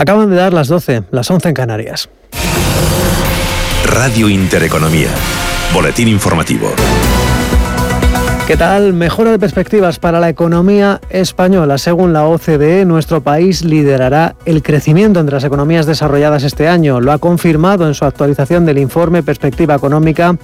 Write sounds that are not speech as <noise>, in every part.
Acaban de dar las 12, las 11 en Canarias. Radio Intereconomía. Boletín informativo. ¿Qué tal? Mejora de perspectivas para la economía española. Según la OCDE, nuestro país liderará el crecimiento entre las economías desarrolladas este año. Lo ha confirmado en su actualización del informe Perspectiva Económica.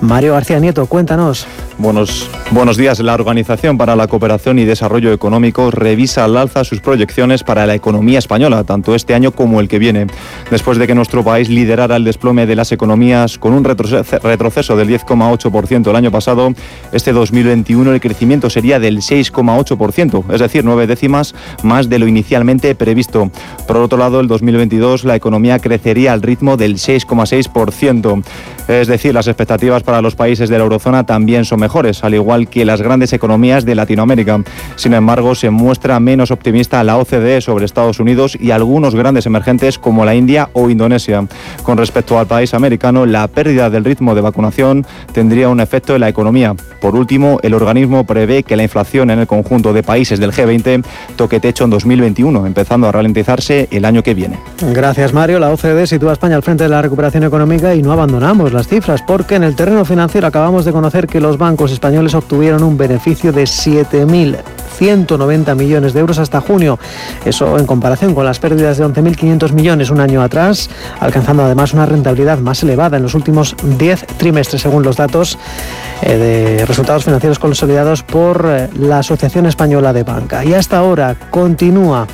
Mario García Nieto, cuéntanos. Buenos, buenos días. La Organización para la Cooperación y Desarrollo Económico revisa al alza sus proyecciones para la economía española, tanto este año como el que viene. Después de que nuestro país liderara el desplome de las economías con un retroceso del 10,8% el año pasado, este 2020 2021 el crecimiento sería del 6,8%, es decir, nueve décimas más de lo inicialmente previsto. Por otro lado, el 2022 la economía crecería al ritmo del 6,6%. Es decir, las expectativas para los países de la eurozona también son mejores, al igual que las grandes economías de Latinoamérica. Sin embargo, se muestra menos optimista la OCDE sobre Estados Unidos y algunos grandes emergentes como la India o Indonesia. Con respecto al país americano, la pérdida del ritmo de vacunación tendría un efecto en la economía. Por último, el organismo prevé que la inflación en el conjunto de países del G20 toque techo en 2021, empezando a ralentizarse el año que viene. Gracias, Mario. La OCDE sitúa a España al frente de la recuperación económica y no abandonamos las cifras, porque en el terreno financiero acabamos de conocer que los bancos españoles obtuvieron un beneficio de 7.000 190 millones de euros hasta junio. Eso en comparación con las pérdidas de 11.500 millones un año atrás, alcanzando además una rentabilidad más elevada en los últimos 10 trimestres, según los datos eh, de resultados financieros consolidados por eh, la Asociación Española de Banca. Y hasta ahora continúa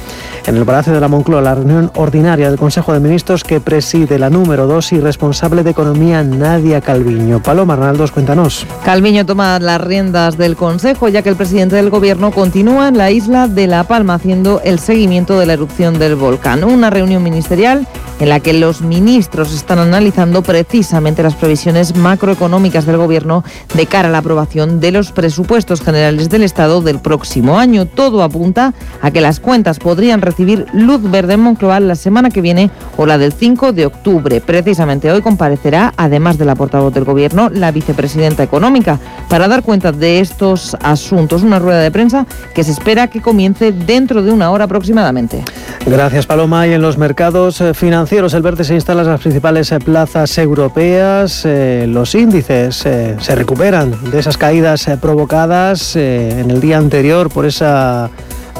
en el Palacio de la Moncloa la reunión ordinaria del Consejo de Ministros que preside la número 2 y responsable de Economía Nadia Calviño. Paloma Arnaldos, cuéntanos. Calviño toma las riendas del Consejo ya que el presidente del Gobierno continúa en la isla de La Palma haciendo el seguimiento de la erupción del volcán. Una reunión ministerial en la que los ministros están analizando precisamente las previsiones macroeconómicas del Gobierno de cara a la aprobación de los presupuestos generales del Estado del próximo año. Todo apunta a que las cuentas podrían recibir luz verde en Moncloa la semana que viene o la del 5 de octubre. Precisamente hoy comparecerá, además de la portavoz del Gobierno, la vicepresidenta económica para dar cuenta de estos asuntos. Una rueda de prensa que se espera que comience dentro de una hora aproximadamente. Gracias, Paloma. Y en los mercados eh, financieros el verde se instala en las principales eh, plazas europeas. Eh, los índices se recuperan de esas caídas provocadas en el día anterior por esa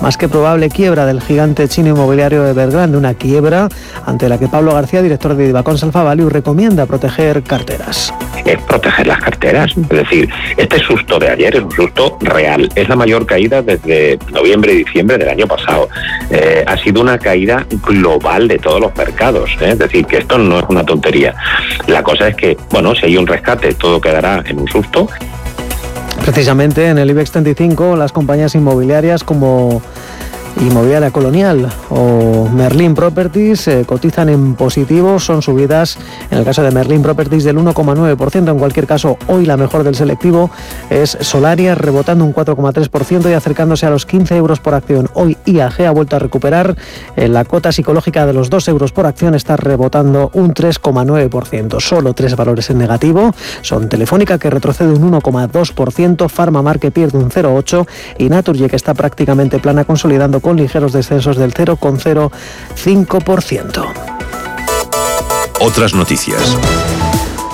más que probable quiebra del gigante chino inmobiliario Evergrande, una quiebra ante la que Pablo García, director de Divacón Alfa Value, recomienda proteger carteras. Es proteger las carteras, es decir, este susto de ayer es un susto real, es la mayor caída desde noviembre y diciembre del año pasado. Eh, ha sido una caída global de todos los mercados, ¿eh? es decir, que esto no es una tontería. La cosa es que, bueno, si hay un rescate, todo quedará en un susto Precisamente en el IBEX 35 las compañías inmobiliarias como Inmobiliaria Colonial o Merlin Properties eh, cotizan en positivo, son subidas en el caso de Merlin Properties del 1,9%, en cualquier caso hoy la mejor del selectivo es Solaria rebotando un 4,3% y acercándose a los 15 euros por acción. Hoy IAG ha vuelto a recuperar eh, la cota psicológica de los 2 euros por acción, está rebotando un 3,9%. Solo tres valores en negativo son Telefónica que retrocede un 1,2%, Pharma que pierde un 0,8% y Naturgy que está prácticamente plana consolidando con ligeros descensos del 0,05%. Otras noticias.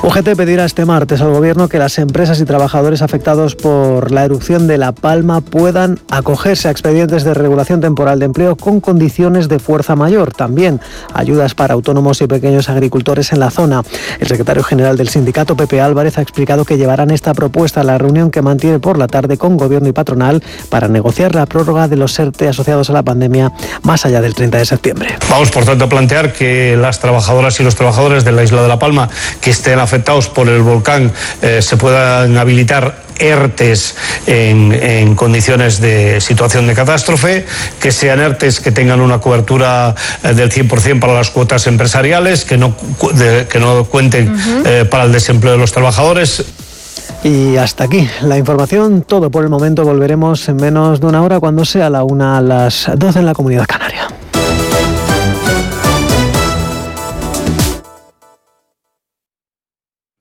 UGT pedirá este martes al Gobierno que las empresas y trabajadores afectados por la erupción de La Palma puedan acogerse a expedientes de regulación temporal de empleo con condiciones de fuerza mayor. También ayudas para autónomos y pequeños agricultores en la zona. El secretario general del sindicato, Pepe Álvarez, ha explicado que llevarán esta propuesta a la reunión que mantiene por la tarde con Gobierno y patronal para negociar la prórroga de los ERTE asociados a la pandemia más allá del 30 de septiembre. Vamos, por tanto, a plantear que las trabajadoras y los trabajadores de la isla de La Palma que estén afectados por el volcán eh, se puedan habilitar ERTES en, condiciones de situación de catástrofe, que sean ERTES que tengan una cobertura eh, del 100% para las cuotas empresariales, que no, que no cuenten eh, para el desempleo de los trabajadores. Y hasta aquí la información, todo por el momento. Volveremos en menos de una hora cuando sea la una a las 12 en la comunidad canaria.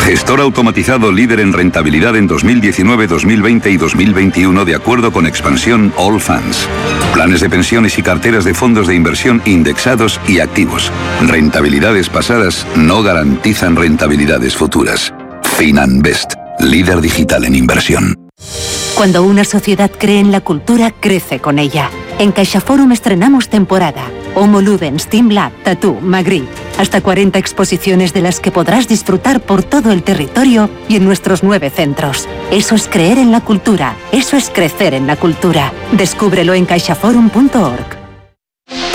gestor automatizado líder en rentabilidad en 2019, 2020 y 2021 de acuerdo con expansión All Funds. Planes de pensiones y carteras de fondos de inversión indexados y activos. Rentabilidades pasadas no garantizan rentabilidades futuras. FinanBest, líder digital en inversión. Cuando una sociedad cree en la cultura, crece con ella. En CaixaForum estrenamos temporada. Homo Ludens, Team Lab, Tattoo, Magritte. Hasta 40 exposiciones de las que podrás disfrutar por todo el territorio y en nuestros nueve centros. Eso es creer en la cultura. Eso es crecer en la cultura. Descúbrelo en caixaforum.org.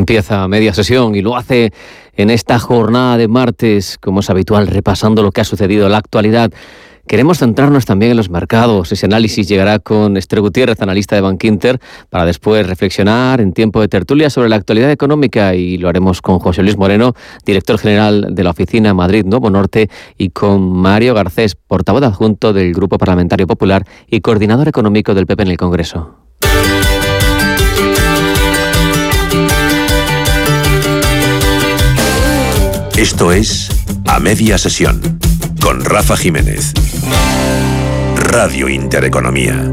Empieza media sesión y lo hace en esta jornada de martes, como es habitual, repasando lo que ha sucedido en la actualidad. Queremos centrarnos también en los mercados. Ese análisis llegará con Esther Gutiérrez, analista de Bankinter, para después reflexionar en tiempo de tertulia sobre la actualidad económica y lo haremos con José Luis Moreno, director general de la oficina Madrid Nuevo Norte, y con Mario Garcés, portavoz adjunto del Grupo Parlamentario Popular y coordinador económico del PP en el Congreso. Esto es A Media Sesión con Rafa Jiménez. Radio Intereconomía.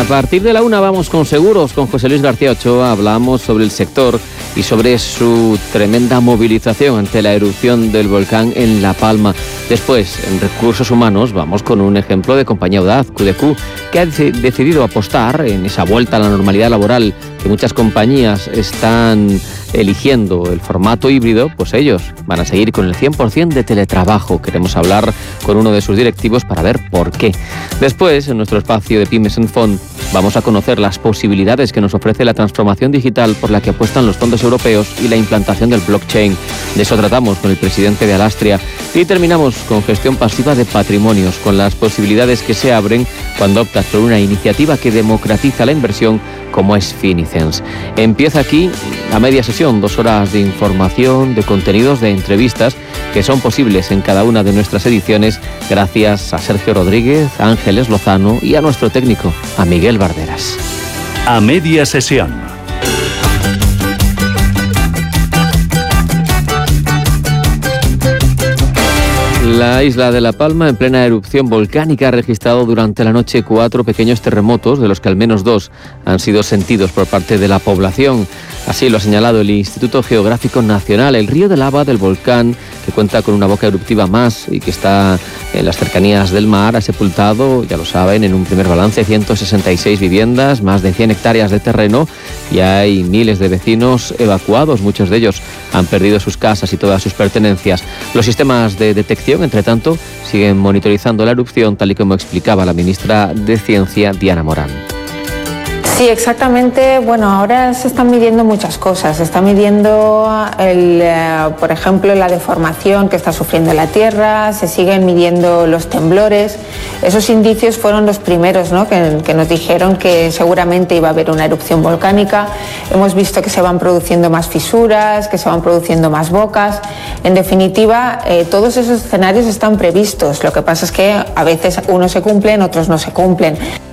A partir de la una vamos con seguros con José Luis García Ochoa. Hablamos sobre el sector y sobre su tremenda movilización ante la erupción del volcán en La Palma. Después, en recursos humanos, vamos con un ejemplo de compañía audaz, QDQ, que ha decidido apostar en esa vuelta a la normalidad laboral que muchas compañías están eligiendo el formato híbrido, pues ellos van a seguir con el 100% de teletrabajo. Queremos hablar con uno de sus directivos para ver por qué. Después, en nuestro espacio de Pymes en Fond, vamos a conocer las posibilidades que nos ofrece la transformación digital por la que apuestan los fondos europeos y la implantación del blockchain. De eso tratamos con el presidente de Alastria. Y terminamos con gestión pasiva de patrimonios, con las posibilidades que se abren cuando optas por una iniciativa que democratiza la inversión como es Empieza aquí a media sesión, dos horas de información, de contenidos, de entrevistas que son posibles en cada una de nuestras ediciones gracias a Sergio Rodríguez, a Ángeles Lozano y a nuestro técnico, a Miguel Barderas. A media sesión La isla de La Palma, en plena erupción volcánica, ha registrado durante la noche cuatro pequeños terremotos, de los que al menos dos han sido sentidos por parte de la población. Así lo ha señalado el Instituto Geográfico Nacional. El río de lava del volcán, que cuenta con una boca eruptiva más y que está en las cercanías del mar, ha sepultado, ya lo saben, en un primer balance 166 viviendas, más de 100 hectáreas de terreno y hay miles de vecinos evacuados. Muchos de ellos han perdido sus casas y todas sus pertenencias. Los sistemas de detección, entre tanto, siguen monitorizando la erupción, tal y como explicaba la ministra de Ciencia, Diana Morán. Sí, exactamente. Bueno, ahora se están midiendo muchas cosas. Se está midiendo, eh, por ejemplo, la deformación que está sufriendo la Tierra, se siguen midiendo los temblores. Esos indicios fueron los primeros ¿no? que, nos dijeron que seguramente iba a haber una erupción volcánica. Hemos visto que se van produciendo más fisuras, que se van produciendo más bocas. En definitiva, eh, todos esos escenarios están previstos. Lo que pasa es que a veces unos se cumplen, otros no se cumplen.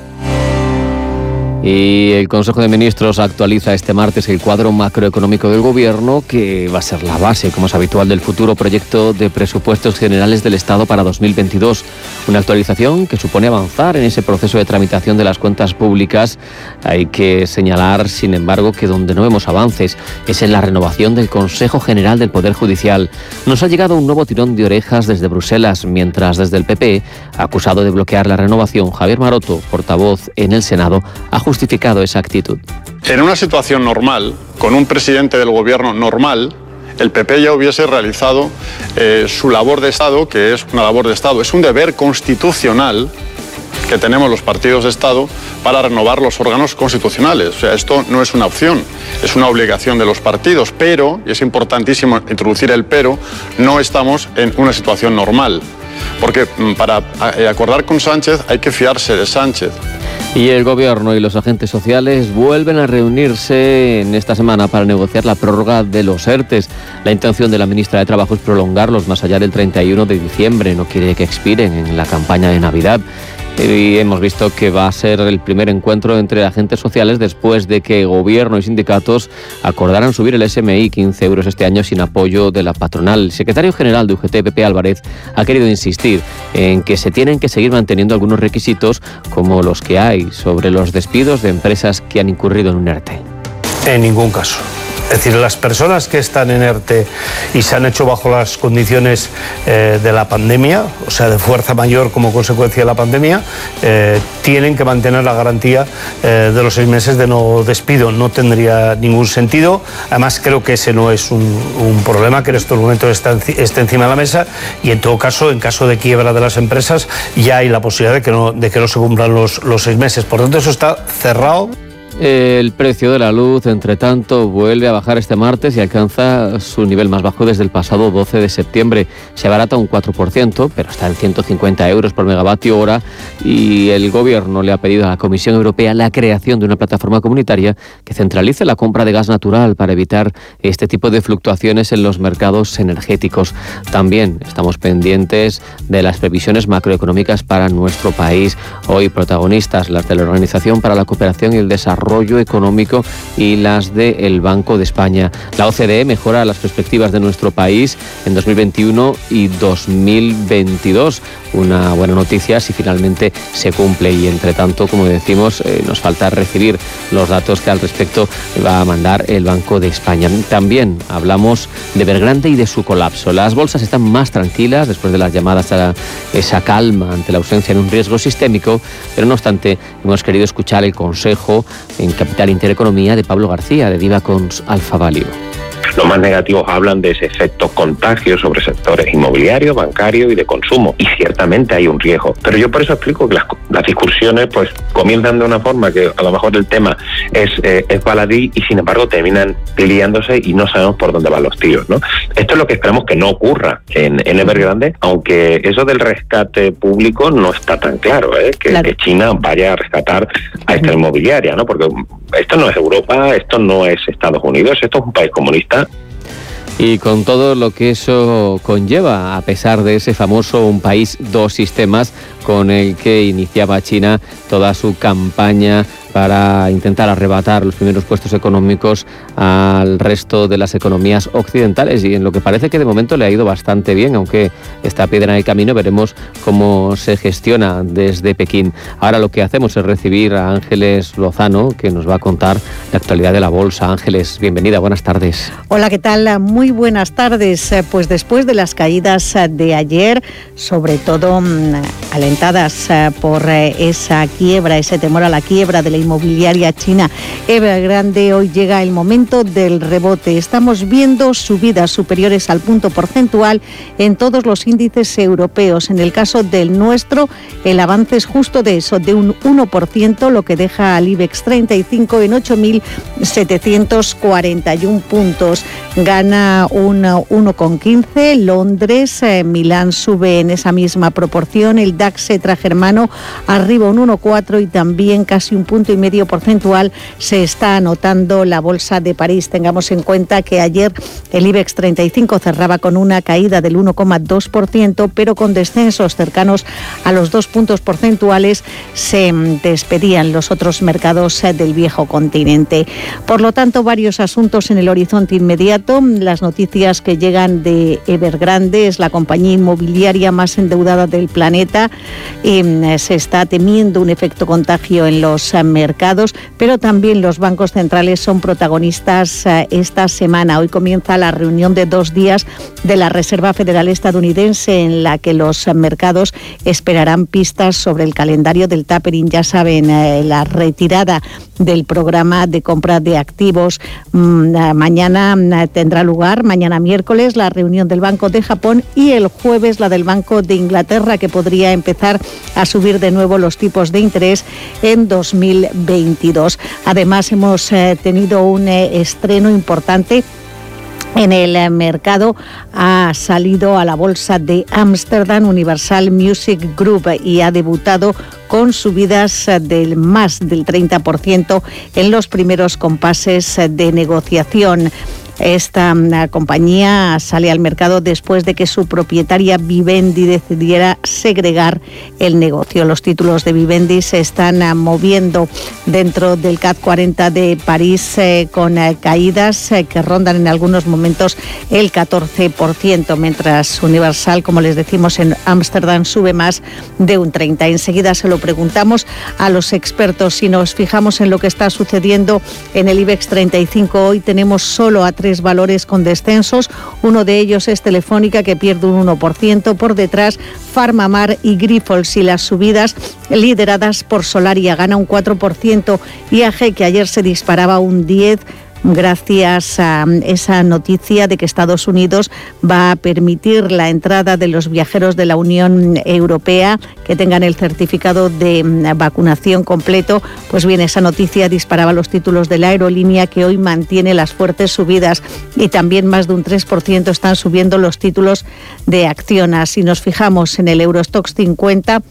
Y el Consejo de Ministros actualiza este martes el cuadro macroeconómico del Gobierno, que va a ser la base, como es habitual, del futuro proyecto de presupuestos generales del Estado para 2022. Una actualización que supone avanzar en ese proceso de tramitación de las cuentas públicas. Hay que señalar, sin embargo, que donde no vemos avances es en la renovación del Consejo General del Poder Judicial. Nos ha llegado un nuevo tirón de orejas desde Bruselas, mientras desde el PP, acusado de bloquear la renovación, Javier Maroto, portavoz en el Senado, ha justificado esa actitud. En una situación normal, con un presidente del gobierno normal, el PP ya hubiese realizado eh, su labor de Estado, que es una labor de Estado, es un deber constitucional que tenemos los partidos de Estado para renovar los órganos constitucionales. O sea, esto no es una opción, es una obligación de los partidos, pero, y es importantísimo introducir el pero, no estamos en una situación normal. Porque mm, para eh, acordar con Sánchez hay que fiarse de Sánchez. Y el gobierno y los agentes sociales vuelven a reunirse en esta semana para negociar la prórroga de los ERTES. La intención de la ministra de Trabajo es prolongarlos más allá del 31 de diciembre. No quiere que expiren en la campaña de Navidad y hemos visto que va a ser el primer encuentro entre agentes sociales después de que gobierno y sindicatos acordaran subir el SMI 15 euros este año sin apoyo de la patronal. El secretario general de UGT, Pepe Álvarez, ha querido insistir en que se tienen que seguir manteniendo algunos requisitos como los que hay sobre los despidos de empresas que han incurrido en un ERTE. En ningún caso. Es decir, las personas que están en ERTE y se han hecho bajo las condiciones eh, de la pandemia, o sea, de fuerza mayor como consecuencia de la pandemia, eh, tienen que mantener la garantía eh, de los seis meses de no despido. No tendría ningún sentido. Además, creo que ese no es un, problema que en estos momentos está, esté encima de la mesa y, en todo caso, en caso de quiebra de las empresas, ya hay la posibilidad de que no, de que no se cumplan los, los seis meses. Por tanto, eso está cerrado. El precio de la luz, entre tanto, vuelve a bajar este martes y alcanza su nivel más bajo desde el pasado 12 de septiembre. Se abarata un 4%, pero está en 150 euros por megavatio hora y el Gobierno le ha pedido a la Comisión Europea la creación de una plataforma comunitaria que centralice la compra de gas natural para evitar este tipo de fluctuaciones en los mercados energéticos. También estamos pendientes de las previsiones macroeconómicas para nuestro país. Hoy protagonistas las de la Organización para la Cooperación y el Desarrollo Económico y las del Banco de España. La OCDE mejora las perspectivas de nuestro país en 2021 y 2022. Una buena noticia si finalmente se cumple y entre tanto, como decimos, eh, nos falta recibir los datos que al respecto va a mandar el Banco de España. También hablamos de Bergrande y de su colapso. Las bolsas están más tranquilas después de las llamadas a esa calma ante la ausencia de un riesgo sistémico, pero no obstante hemos querido escuchar el consejo en Capital Intereconomía de Pablo García, de Divacons Alfa Value. Los más negativos hablan de ese efecto contagio sobre sectores inmobiliarios, bancarios y de consumo. Y ciertamente hay un riesgo. Pero yo por eso explico que las, discusiones pues comienzan de una forma que a lo mejor el tema es, eh, es baladí y sin embargo terminan liándose y no sabemos por dónde van los tiros. ¿no? Esto es lo que esperamos que no ocurra en, en Evergrande, aunque eso del rescate público no está tan claro, ¿eh? que, que, China vaya a rescatar a esta inmobiliaria, ¿no? porque esto no es Europa, esto no es Estados Unidos, esto es un país comunista y con todo lo que eso conlleva, a pesar de ese famoso un país, dos sistemas con el que iniciaba China toda su campaña para intentar arrebatar los primeros puestos económicos al resto de las economías occidentales y en lo que parece que de momento le ha ido bastante bien, aunque está piedra en el camino, veremos cómo se gestiona desde Pekín. Ahora lo que hacemos es recibir a Ángeles Lozano, que nos va a contar la actualidad de la bolsa. Ángeles, bienvenida, buenas tardes. Hola, ¿qué tal? Muy buenas tardes. Pues después de las caídas de ayer, sobre todo mm, eh, por eh, esa quiebra, ese temor a la quiebra de la inmobiliaria china Evergrande, hoy llega el momento del rebote. Estamos viendo subidas superiores al punto porcentual en todos los índices europeos. En el caso del nuestro, el avance es justo de eso, de un 1%, lo que deja al IBEX 35 en 8.741 puntos. Gana un 1,15. Londres, eh, Milán sube en esa misma proporción. El DAX germano arriba un 1,4 y también casi un punto y medio porcentual se está anotando la bolsa de París. Tengamos en cuenta que ayer el IBEX 35 cerraba con una caída del 1,2%, pero con descensos cercanos a los dos puntos porcentuales se despedían los otros mercados del viejo continente. Por lo tanto, varios asuntos en el horizonte inmediato. Las noticias que llegan de Evergrande es la compañía inmobiliaria más endeudada del planeta. Eh, se está temiendo un efecto contagio en los eh, mercados, pero también los bancos centrales son protagonistas eh, esta semana. Hoy comienza la reunión de dos días de la Reserva Federal estadounidense en la que los mercados esperarán pistas sobre el calendario del tapering. Ya saben, la retirada del programa de compra de activos. Mm, mañana mm, tendrá lugar, mañana miércoles, la reunión del Banco de Japón y el jueves la del Banco de Inglaterra, que podría empezar a subir de nuevo los tipos de interés en 2022. Además, hemos eh, tenido un eh, estreno importante en el mercado ha salido a la bolsa de Ámsterdam Universal Music Group y ha debutado con subidas del más del 30% en los primeros compases de negociación. Esta mm, compañía sale al mercado después de que su propietaria Vivendi decidiera segregar el negocio. Los títulos de Vivendi se están ah, moviendo dentro del CAC 40 de París eh, con eh, caídas eh, que rondan en algunos momentos el 14%, mientras Universal, como les decimos, en Ámsterdam sube más de un 30%. Enseguida se lo preguntamos a los expertos. Si nos fijamos en lo que está sucediendo en el IBEX 35, hoy tenemos solo a valores con descensos. Uno de ellos es Telefónica, que pierde un 1%. Por detrás, Farmamar y Grifols y las subidas lideradas por Solaria gana un 4%. IAG, que ayer se disparaba un 10% gracias a esa noticia de que Estados Unidos va a permitir la entrada de los viajeros de la Unión Europea que tengan el certificado de mm, vacunación completo. Pues bien, esa noticia disparaba los títulos de la aerolínea que hoy mantiene las fuertes subidas y también más de un 3% están subiendo los títulos de Acciona. Si nos fijamos en el Eurostox 50,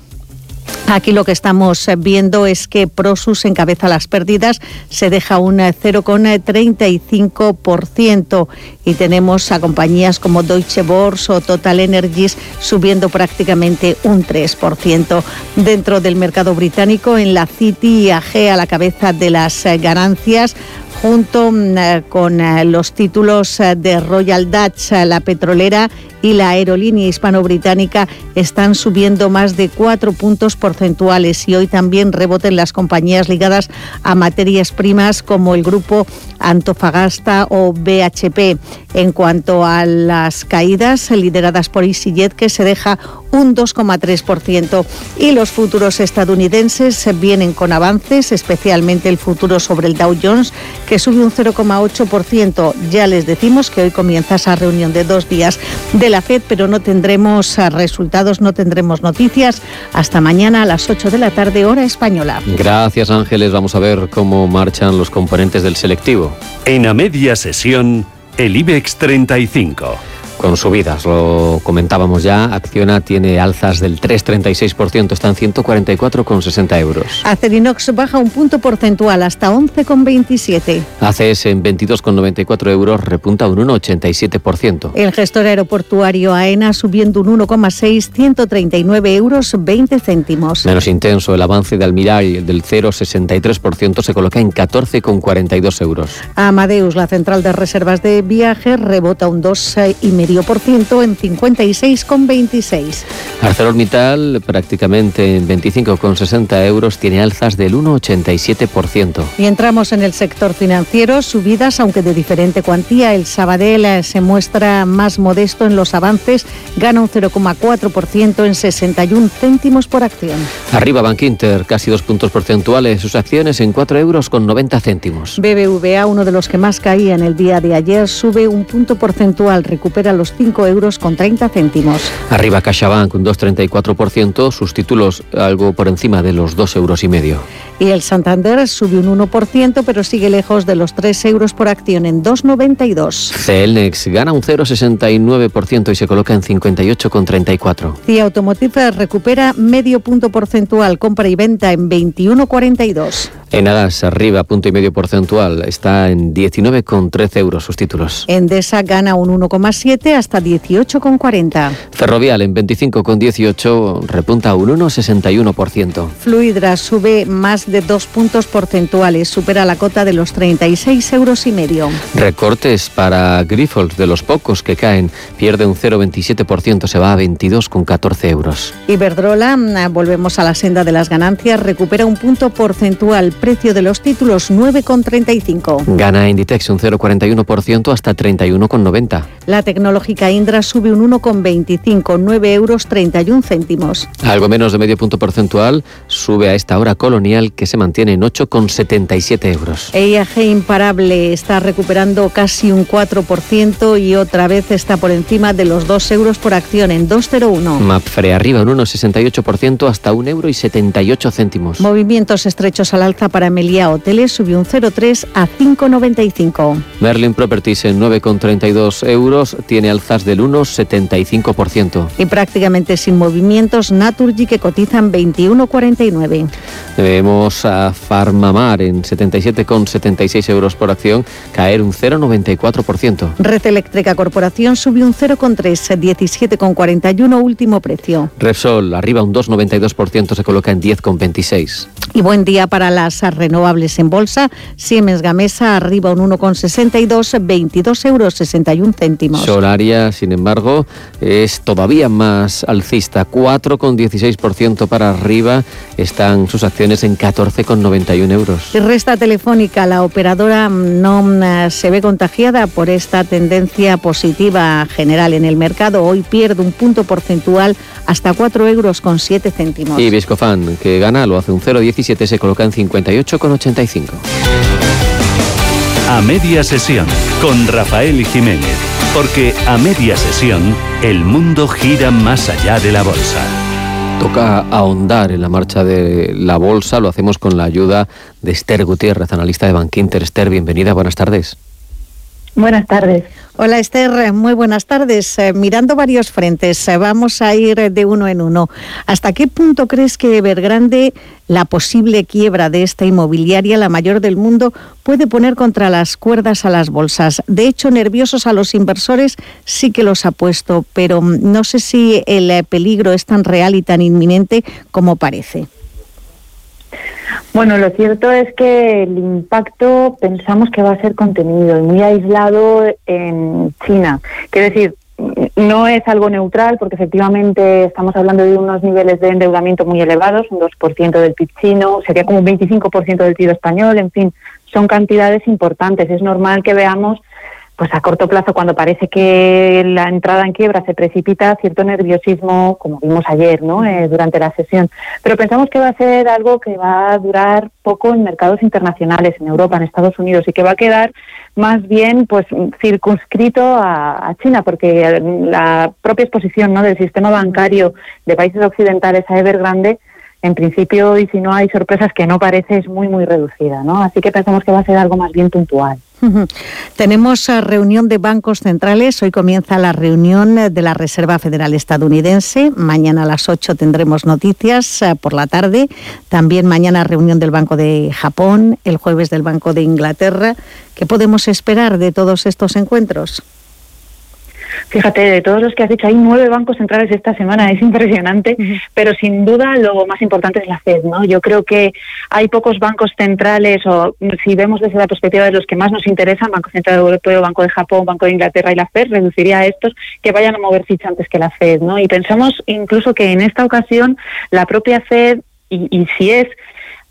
Aquí lo que estamos viendo es que Prosus encabeza las pérdidas, se deja un 0,35% y tenemos a compañías como Deutsche Börse o Total Energies subiendo prácticamente un 3%. Dentro del mercado británico, en la City AG a la cabeza de las ganancias, junto mm, con eh, los títulos eh, de Royal Dutch, eh, la petrolera y la aerolínea hispano-británica están subiendo más de cuatro puntos porcentuales y hoy también reboten las compañías ligadas a materias primas como el grupo Antofagasta o BHP. En cuanto a las caídas lideradas por EasyJet que se deja un 2,3% y los futuros estadounidenses vienen con avances, especialmente el futuro sobre el Dow Jones que sube un 0,8%. Ya les decimos que hoy comienza esa reunión de dos días de la FED, pero no tendremos ah, resultados, no tendremos noticias hasta mañana a las 8 de la tarde, hora española. Gracias Ángeles, vamos a ver cómo marchan los componentes del selectivo. En a media sesión, el IBEX 35. Con subidas. Lo comentábamos ya, Acciona tiene alzas del 3,36%, está en 144,60 euros. Acerinox baja un punto porcentual hasta 11,27. ACS en 22,94 euros repunta un 1,87%. El gestor aeroportuario AENA subiendo un 1,6, 139 euros 20 céntimos. Menos intenso el avance de Almiral del 0,63% se coloca en 14,42 euros. Amadeus, la central de reservas de viajes, rebota un 2,5% en 56,26. ArcelorMittal prácticamente en 25,60 euros tiene alzas del 1,87%. Y entramos en el sector financiero, subidas aunque de diferente cuantía. El Sabadell eh, se muestra más modesto en los avances, gana un 0,4% en 61 céntimos por acción. Arriba Bank Inter, casi dos puntos porcentuales, sus acciones en 4 euros con 90 céntimos. BBVA, uno de los que más caía en el día de ayer, sube un punto porcentual, recupera los 5 euros con 30 céntimos. Arriba CaixaBank, un 2,34%, sus títulos algo por encima de los 2 euros y medio. Y el Santander sube un 1%, pero sigue lejos de los 3 euros por acción en 2,92. Celnex gana un 0,69% y se coloca en 58,34. CIA Automotive recupera medio punto porcentual, compra y venta en 21,42. Enagas arriba, punto y medio porcentual, está en 19,13 euros sus títulos. Endesa gana un 1,7 hasta 18,40. Ferrovial en 25,18 repunta un 1,61%. Fluidra sube más de dos puntos porcentuales, supera la cota de los 36 euros y medio. Recortes para Grifols, de los pocos que caen, pierde un 0,27%, se va a 22,14 euros. Iberdrola, mm, volvemos a la senda de las ganancias, recupera un punto porcentual, precio de los títulos 9,35. Gana Inditex un 0,41% hasta 31,90. La tecnológica Indra sube un 1,25, 9 euros 31 céntimos. Algo menos de medio punto porcentual sube a esta hora Colonial que se mantiene en 8,77 euros. EIAG imparable está recuperando casi un 4% y otra vez está por encima de los 2 euros por acción en 2,01. Mapfre arriba un 1,68% hasta 1 euro y 78 céntimos. Movimientos estrechos al alza para Meliá Hoteles subió un 0,3 a 5,95. Merlin Properties en 9,32 euros tiene alzas del 1,75%. Y prácticamente sin movimientos, Naturgy que cotizan 21,49. Vemos a Farmamar en 77,76 euros por acción caer un 0,94%. Red Eléctrica Corporación subió un 0,3, 17,41 último precio. Repsol arriba un 2,92% se coloca en 10,26. Y buen día para las renovables en bolsa. Siemens Gamesa arriba un 1,62, 22 euros 61 céntimos. Solaria, sin embargo, es todavía más alcista, 4,16% para arriba. Están sus acciones en 14,91 euros. Resta telefónica, la operadora no mm, se ve contagiada por esta tendencia positiva general en el mercado. Hoy pierde un punto porcentual hasta 4 euros con 7 céntimos. Y Viscofan, que gana, lo hace un 0,17, se coloca en 58,85. A media sesión con Rafael Jiménez. Porque a media sesión el mundo gira más allá de la bolsa. Toca ahondar en la marcha de la bolsa. Lo hacemos con la ayuda de Esther Gutiérrez, analista de Bankinter. Esther, bienvenida, buenas tardes. Buenas tardes. Hola Esther, muy buenas tardes. Eh, mirando varios frentes, eh, vamos a ir de uno en uno. ¿Hasta qué punto crees que Evergrande, la posible quiebra de esta inmobiliaria, la mayor del mundo, puede poner contra las cuerdas a las bolsas? De hecho, nerviosos a los inversores sí que los ha puesto, pero mm, no sé si el eh, peligro es tan real y tan inminente como parece. Bueno, lo cierto es que el impacto pensamos que va a ser contenido y muy aislado en China. Quiero decir, no es algo neutral porque efectivamente estamos hablando de unos niveles de endeudamiento muy elevados, un 2% del PIB chino, sería como un 25% del PIB español, en fin, son cantidades importantes. Es normal que veamos pues a corto plazo, cuando parece que la entrada en quiebra se precipita, cierto nerviosismo, como vimos ayer, ¿no? Eh, durante la sesión. Pero pensamos que va a ser algo que va a durar poco en mercados internacionales, en Europa, en Estados Unidos, y que va a quedar más bien, pues, circunscrito a, a China, porque la propia exposición, ¿no? Del sistema bancario de países occidentales a Evergrande en principio, y si no hay sorpresas que no parece, es muy, muy reducida, ¿no? Así que pensamos que va a ser algo más bien puntual. <laughs> Tenemos eh, reunión de bancos centrales. Hoy comienza la reunión eh, de la Reserva Federal estadounidense. Mañana a las 8 tendremos noticias eh, por la tarde. También mañana reunión del Banco de Japón, el jueves del Banco de Inglaterra. ¿Qué podemos esperar de todos estos encuentros? Fíjate, de todos los que has dicho, hay nueve bancos centrales esta semana, es impresionante, pero sin duda lo más importante es la Fed, ¿no? Yo creo que hay pocos bancos centrales, o si vemos desde la perspectiva de los que más nos interesan, Banco Central Europeo, Banco de Japón, Banco de Inglaterra y la Fed, reduciría a estos que vayan a mover ficha antes que la Fed, ¿no? Y pensamos incluso que en esta ocasión la propia Fed, y, y si es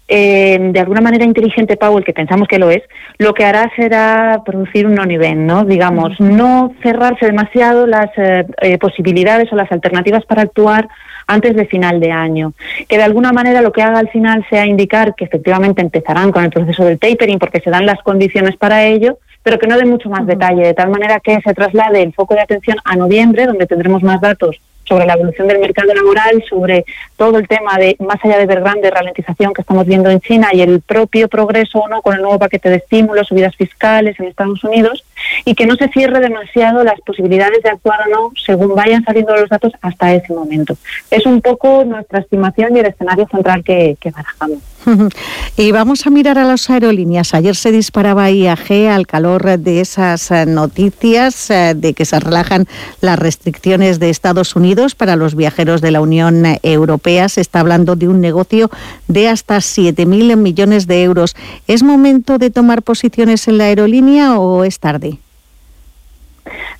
eh, de alguna manera inteligente Powell, que pensamos que lo es, lo que hará será producir un no nivel, ¿no? Digamos, no cerrarse demasiado las eh, eh, posibilidades o las alternativas para actuar antes de final de año. Que de alguna manera lo que haga al final sea indicar que efectivamente empezarán con el proceso del tapering porque se dan las condiciones para ello, pero que no dé mucho más detalle, de tal manera que se traslade el foco de atención a noviembre, donde tendremos más datos sobre la evolución del mercado laboral, sobre todo el tema de, más allá de ver grande ralentización que estamos viendo en China y el propio progreso no con el nuevo paquete de estímulos, subidas fiscales en Estados Unidos, y que no se cierre demasiado las posibilidades de actuar o no según vayan saliendo los datos hasta ese momento. Es un poco nuestra estimación y el escenario central que, que barajamos. <laughs> Y vamos a mirar a las aerolíneas. Ayer se disparaba IAG al calor de esas eh, noticias eh, de que se relajan las restricciones de Estados Unidos para los viajeros de la Unión Europea. Se está hablando de un negocio de hasta 7.000 millones de euros. ¿Es momento de tomar posiciones en la aerolínea o es tarde?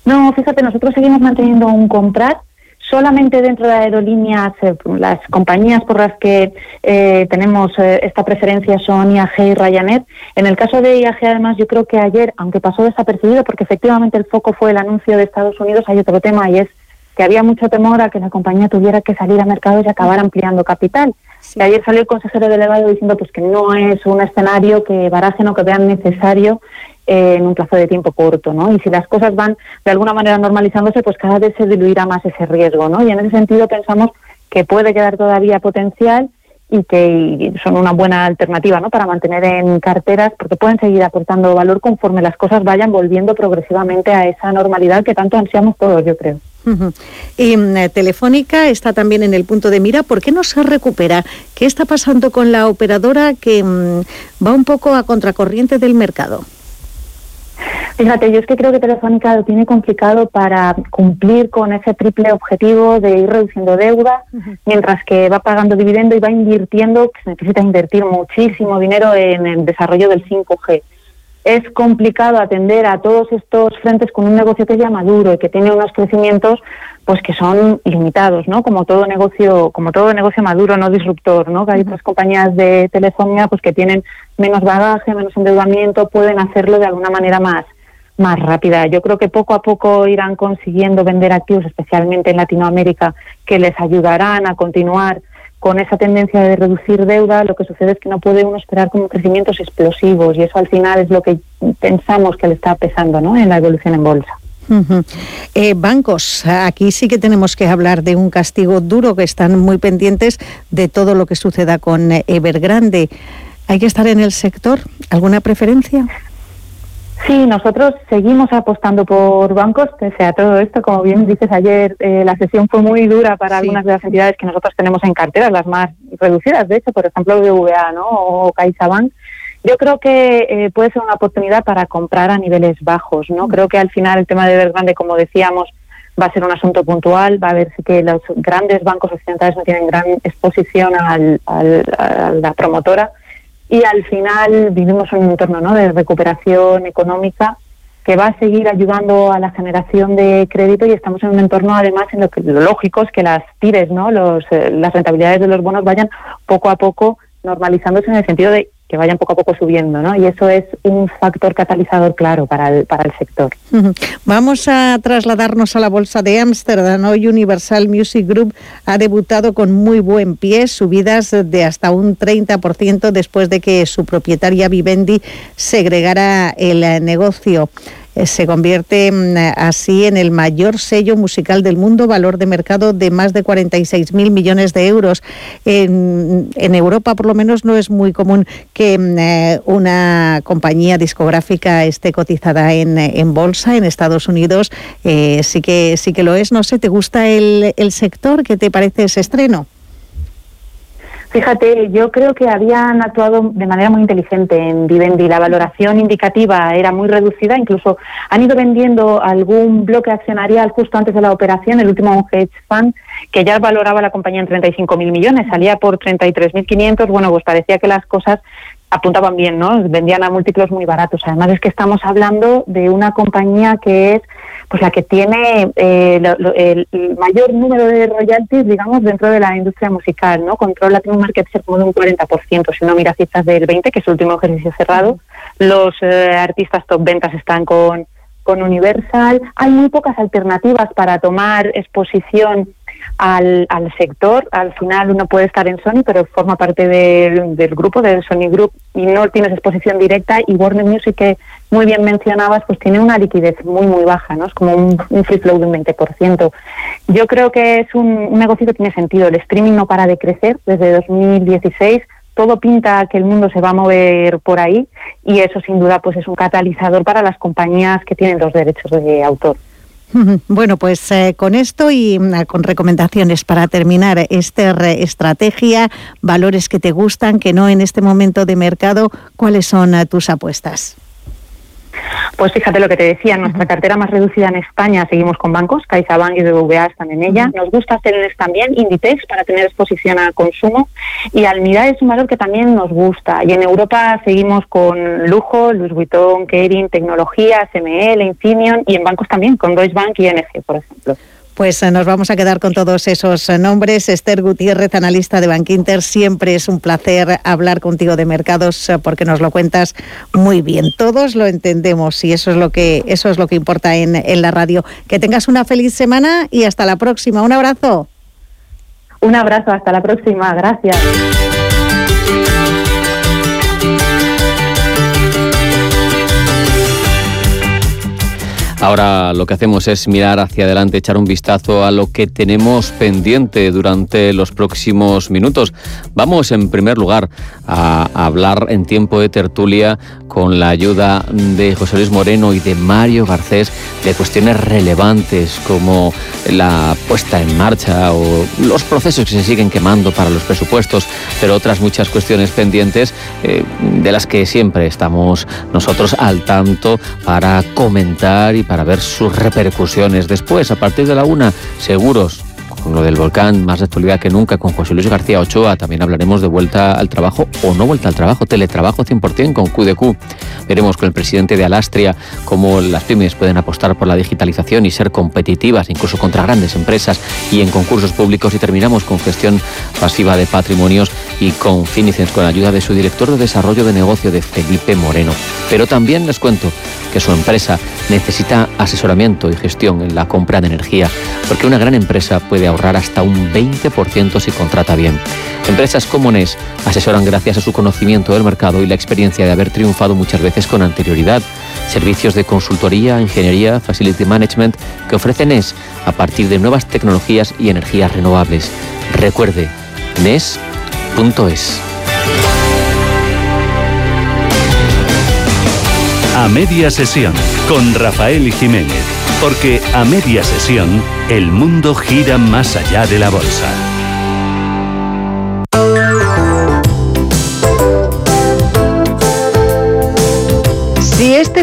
No, fíjate, nosotros seguimos manteniendo un comprar solamente dentro de aerolíneas, eh, las compañías por las que eh, tenemos eh, esta preferencia son IAG y Ryanair. En el caso de IAG, además, yo creo que ayer, aunque pasó desapercibido, porque efectivamente el foco fue el anuncio de Estados Unidos, hay otro tema y es que había mucho temor a que la compañía tuviera que salir a mercados y acabar ampliando capital. Y ayer salió el consejero delegado diciendo pues que no es un escenario que barajen o que vean necesario en un plazo de tiempo corto, ¿no? Y si las cosas van de alguna manera normalizándose, pues cada vez se diluirá más ese riesgo, ¿no? Y en ese sentido pensamos que puede quedar todavía potencial y que son una buena alternativa ¿no? para mantener en carteras porque pueden seguir aportando valor conforme las cosas vayan volviendo progresivamente a esa normalidad que tanto ansiamos todos, yo creo. Y mm, Telefónica está también en el punto de mira. ¿Por qué no se recupera? ¿Qué está pasando con la operadora que mm, va un poco a contracorriente del mercado? Fíjate, yo es que creo que Telefónica lo tiene complicado para cumplir con ese triple objetivo de ir reduciendo deuda, mientras que va pagando dividendo y va invirtiendo, que se necesita invertir muchísimo dinero en el desarrollo del 5G. Es complicado atender a todos estos frentes con un negocio que es ya maduro y que tiene unos crecimientos pues que son limitados, ¿no? Como todo negocio, como todo negocio maduro, no disruptor, ¿no? Que hay otras compañías de telefonía pues que tienen menos bagaje, menos endeudamiento, pueden hacerlo de alguna manera más más rápida. Yo creo que poco a poco irán consiguiendo vender activos, especialmente en Latinoamérica, que les ayudarán a continuar con esa tendencia de reducir deuda. Lo que sucede es que no puede uno esperar como crecimientos explosivos y eso al final es lo que pensamos que le está pesando ¿no? en la evolución en bolsa. Eh, bancos, aquí sí que tenemos que hablar de un castigo duro, que están muy pendientes de todo lo que suceda con Evergrande. ¿Hay que estar en el sector? ¿Alguna preferencia? Sí, nosotros seguimos apostando por bancos, pese a todo esto. Como bien dices ayer, eh, la sesión fue muy dura para algunas de las entidades que nosotros tenemos en cartera, las más reducidas, de hecho, por ejemplo, BVA ¿no? o CaixaBank. Yo creo que eh, puede ser una oportunidad para comprar a niveles bajos. no Creo que al final el tema de Evergrande, como decíamos, va a ser un asunto puntual. Va a ver si que los grandes bancos occidentales no tienen gran exposición al, a la promotora y al final vivimos en un entorno ¿no? de recuperación económica que va a seguir ayudando a la generación de crédito y estamos en un entorno además en lo que lo lógico es que las tires, ¿no? Los, eh, las rentabilidades de los bonos vayan poco a poco normalizándose en el sentido de que vayan poco a poco subiendo, ¿no? Y eso es un factor catalizador claro para el, para el sector. Vamos a trasladarnos a la bolsa de Ámsterdam. Hoy Universal Music Group ha debutado con muy buen pie, subidas de hasta un 30% después de que su propietaria Vivendi segregara el negocio. Eh, se convierte mm, así en el mayor sello musical del mundo, valor de mercado de más de 46.000 millones de euros. En, Europa, por lo menos, no es muy común que mm, eh, una compañía discográfica esté cotizada en, bolsa. En Estados Unidos sí, que, sí que lo es. No sé, ¿te gusta el, el sector? ¿Qué te parece ese estreno? Fíjate, yo creo que habían actuado de manera muy inteligente en Vivendi. La valoración indicativa era muy reducida, incluso han ido vendiendo algún bloque accionarial justo antes de la operación, el último hedge fund, que ya valoraba la compañía en 35.000 millones, salía por 33.500. Bueno, pues parecía que las cosas apuntaban bien, ¿no? Vendían a múltiplos muy baratos. Además es que estamos hablando de una compañía que es pues la que tiene eh, el mayor número de royalties, digamos, dentro de la industria musical, ¿no? Controla, tiene un market share como de un 40%, si uno mira cifras del 20, que es el último ejercicio cerrado. Los eh, artistas top ventas están con, con Universal. Hay muy pocas alternativas para tomar exposición al, al, sector. Al final uno puede estar en Sony, pero forma parte del grupo, del Sony Group, y no tienes exposición directa. Y Warner Music, que muy bien mencionabas, pues tiene una liquidez muy, muy baja, ¿no? Es como un, free flow de un 20%. Yo creo que es un, un negocio que tiene sentido. El streaming no para de crecer desde 2016 todo pinta que el mundo se va a mover por ahí y eso sin duda pues es un catalizador para las compañías que tienen los derechos de autor. <laughs> Bueno, pues eh, con esto y mm, con recomendaciones para terminar esta estrategia, valores que te gustan, que no en este momento de mercado, ¿cuáles son eh, tus apuestas? Pues fíjate lo que te decía, nuestra cartera más reducida en España seguimos con bancos, CaixaBank y BBVA están en ella. Nos gusta hacerles también Inditex para tener exposición al consumo y Almirall es un valor que también nos gusta. Y en Europa seguimos con Lujo, Louis Vuitton, Kering, Tecnología, SML, Infineon y en bancos también con Deutsche Bank y NG, por ejemplo. Pues eh, nos vamos a quedar con todos esos eh, nombres. Esther Gutiérrez, analista de Bankinter, siempre es un placer hablar contigo de mercados eh, porque nos lo cuentas muy bien. Todos lo entendemos y eso es lo que, eso es lo que importa en, en la radio. Que tengas una feliz semana y hasta la próxima. Un abrazo. Un abrazo, hasta la próxima. Gracias. Ahora lo que hacemos es mirar hacia adelante, echar un vistazo a lo que tenemos pendiente durante los próximos minutos. Vamos en primer lugar a hablar en tiempo de tertulia con la ayuda de José Luis Moreno y de Mario Garcés de cuestiones relevantes como la puesta en marcha o los procesos que se siguen quemando para los presupuestos, pero otras muchas cuestiones pendientes eh, de las que siempre estamos nosotros al tanto para comentar y para ver sus repercusiones. Después, a partir de la una, seguros con lo del volcán, más de actualidad que nunca, con José Luis García Ochoa. También hablaremos de vuelta al trabajo o no vuelta al trabajo, teletrabajo 100% con QDQ. Veremos con el presidente de Alastria cómo las pymes pueden apostar por la digitalización y ser competitivas, incluso contra grandes empresas y en concursos públicos. Y terminamos con gestión pasiva de patrimonios y con Finicens, con ayuda de su director de desarrollo de negocio, de Felipe Moreno. Pero también les cuento que su empresa necesita asesoramiento y gestión en la compra de energía, porque una gran empresa puede ahorrar hasta un 20% si contrata bien. Empresas como NES asesoran gracias a su conocimiento del mercado y la experiencia de haber triunfado muchas veces con anterioridad. Servicios de consultoría, ingeniería, facility management que ofrece NES a partir de nuevas tecnologías y energías renovables. Recuerde, NES.es. A media sesión con Rafael Jiménez, porque a media sesión el mundo gira más allá de la bolsa.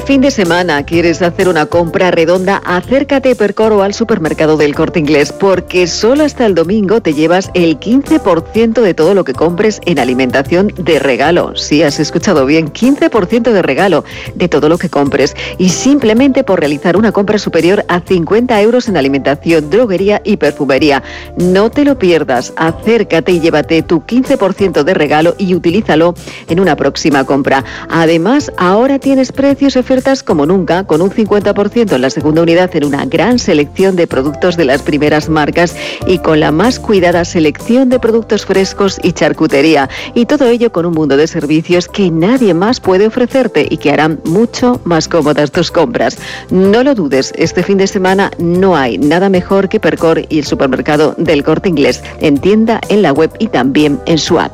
Fin de semana quieres hacer una compra redonda, acércate Percoro al supermercado del Corte Inglés, porque solo hasta el domingo te llevas el 15% de todo lo que compres en alimentación de regalo. Si has escuchado bien, 15% de regalo de todo lo que compres. Y simplemente por realizar una compra superior a 50 euros en alimentación, droguería y perfumería. No te lo pierdas, acércate y llévate tu 15% de regalo y utilízalo en una próxima compra. Además, ahora tienes precios efectivos como nunca, con un 50% en la segunda unidad en una gran selección de productos de las primeras marcas y con la más cuidada selección de productos frescos y charcutería. Y todo ello con un mundo de servicios que nadie más puede ofrecerte y que harán mucho más cómodas tus compras. No lo dudes, este fin de semana no hay nada mejor que Percor y el supermercado del corte inglés. En tienda, en la web y también en su app.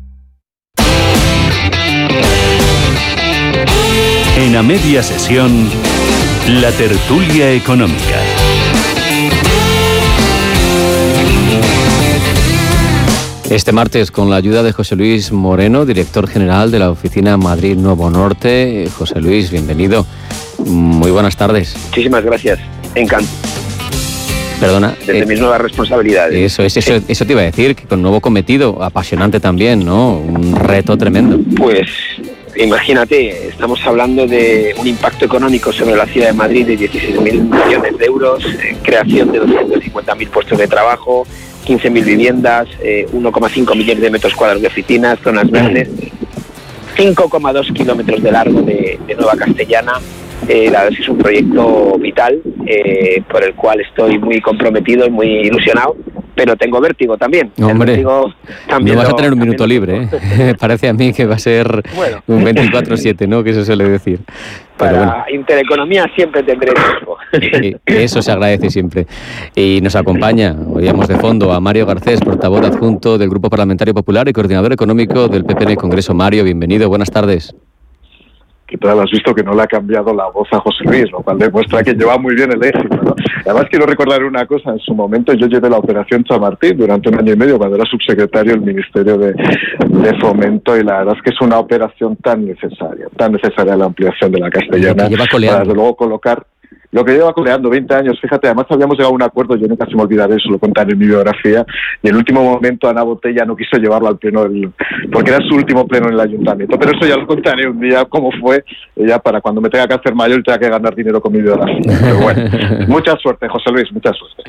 En a media sesión, la tertulia económica. Este martes, con la ayuda de José Luis Moreno, director general de la Oficina Madrid Nuevo Norte. José Luis, bienvenido. Muy buenas tardes. Muchísimas gracias. Encantado. Perdona. Desde eh, mis nuevas responsabilidades. Eso, es, eso, eso te iba a decir, que con nuevo cometido, apasionante también, ¿no? Un reto tremendo. Pues imagínate, estamos hablando de un impacto económico sobre la ciudad de Madrid de 16.000 millones de euros, eh, creación de 250.000 puestos de trabajo, 15.000 viviendas, eh, 1,5 millones de metros cuadrados de oficinas, zonas verdes, 5,2 kilómetros de largo de Nueva Castellana. Eh, la verdad es que es un proyecto vital eh, por el cual estoy muy comprometido y muy ilusionado, pero tengo vértigo también. Hombre, vértigo también no vas a tener un minuto libre, ¿eh? <laughs> Parece a mí que va a ser Bueno. un 24-7, ¿no? Que eso suele decir. Pero bueno. Para Intereconomía siempre tendré tiempo. Y Eso se agradece siempre. Y nos acompaña, oíamos de fondo, a Mario Garcés, portavoz adjunto del Grupo Parlamentario Popular y coordinador económico del PP en el Congreso. Mario, bienvenido, buenas tardes. ¿Qué tal? Has visto que no le ha cambiado la voz a José Luis, lo cual demuestra que lleva muy bien el éxito. ¿no? Además, quiero recordar una cosa. En su momento yo llevé la operación Chamartín durante un año y medio cuando era subsecretario del Ministerio de, de Fomento y la verdad es que es una operación tan necesaria, tan necesaria la ampliación de la castellana. Que. Para, luego, colocar lo que lleva coleando 20 años, fíjate, además habíamos llegado a un acuerdo, yo nunca se me olvidaré, eso lo contaré en mi biografía, y en el último momento Ana Botella no quiso llevarlo al pleno, del, porque era su último pleno en el ayuntamiento, pero eso ya lo contaré un día cómo fue, ya para cuando me tenga que hacer mayor y tenga que ganar dinero con mi biografía. Pero bueno, <laughs> mucha suerte, José Luis, mucha suerte.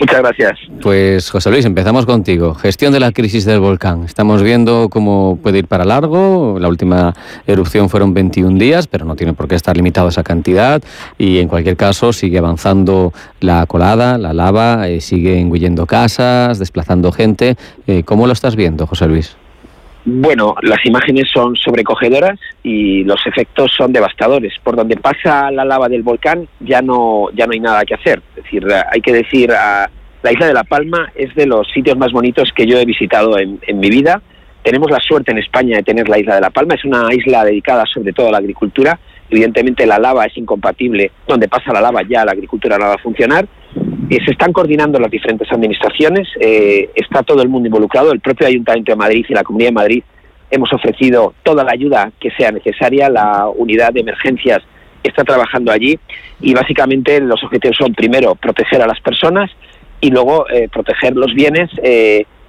Muchas gracias. Pues José Luis, empezamos contigo. Gestión de la crisis del volcán. Estamos viendo cómo puede ir para largo. La última erupción fueron 21 días, pero no tiene por qué estar limitado a esa cantidad. Y en cualquier caso sigue avanzando la colada, la lava, eh, sigue engullendo casas, desplazando gente. Eh, ¿Cómo lo estás viendo, José Luis? Bueno, las imágenes son sobrecogedoras y los efectos son devastadores. Por donde pasa la lava del volcán ya no ya no hay nada que hacer. Es decir, hay que decir, ah, la isla de La Palma es de los sitios más bonitos que yo he visitado en, en mi vida. Tenemos la suerte en España de tener la isla de La Palma. Es una isla dedicada sobre todo a la agricultura. Evidentemente la lava es incompatible. Donde pasa la lava ya la agricultura no va a funcionar. Eh, se están coordinando las diferentes administraciones, eh, está todo el mundo involucrado, el propio Ayuntamiento de Madrid y la Comunidad de Madrid hemos ofrecido toda la ayuda que sea necesaria, la unidad de emergencias está trabajando allí y básicamente los objetivos son primero proteger a las personas y luego eh, proteger los bienes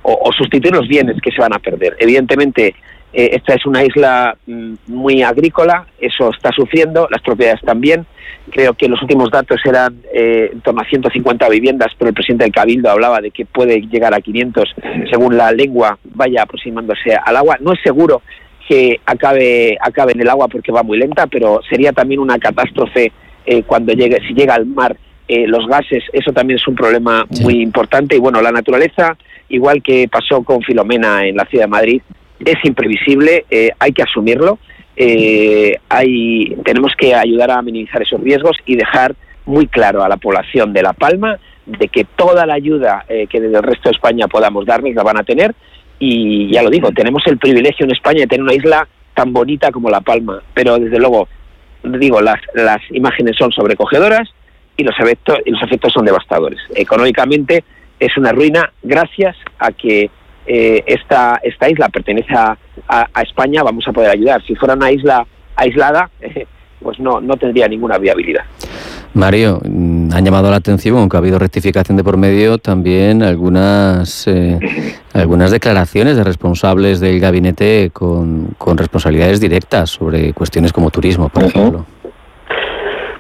o sustituir los bienes que se van a perder. Evidentemente Eh, esta es una isla mm, muy agrícola, eso está sufriendo, las propiedades también. Creo que los últimos datos eran eh, en torno a 150 viviendas, pero el presidente del Cabildo hablaba de que puede llegar a 500 según la lengua vaya aproximándose al agua. No es seguro que acabe, acabe en el agua porque va muy lenta, pero sería también una catástrofe eh, cuando llegue, si llega al mar los gases, eso también es un problema muy importante. Y bueno, la naturaleza, igual que pasó con Filomena en la ciudad de Madrid, es imprevisible, eh, hay que asumirlo, eh, hay, tenemos que ayudar a minimizar esos riesgos y dejar muy claro a la población de La Palma de que toda la ayuda eh, que desde el resto de España podamos darles la van a tener y ya lo digo, tenemos el privilegio en España de tener una isla tan bonita como La Palma, pero desde luego, digo, las, las imágenes son sobrecogedoras y los efectos, los efectos son devastadores. Económicamente es una ruina gracias a que eh, esta, esta isla pertenece a, España, vamos a poder ayudar. Si fuera una isla aislada, pues no, no tendría ninguna viabilidad. Mario, mm, han llamado la atención, aunque ha habido rectificación de por medio, también algunas, eh, <laughs> algunas declaraciones de responsables del gabinete con, con, responsabilidades directas sobre cuestiones como turismo, por ejemplo.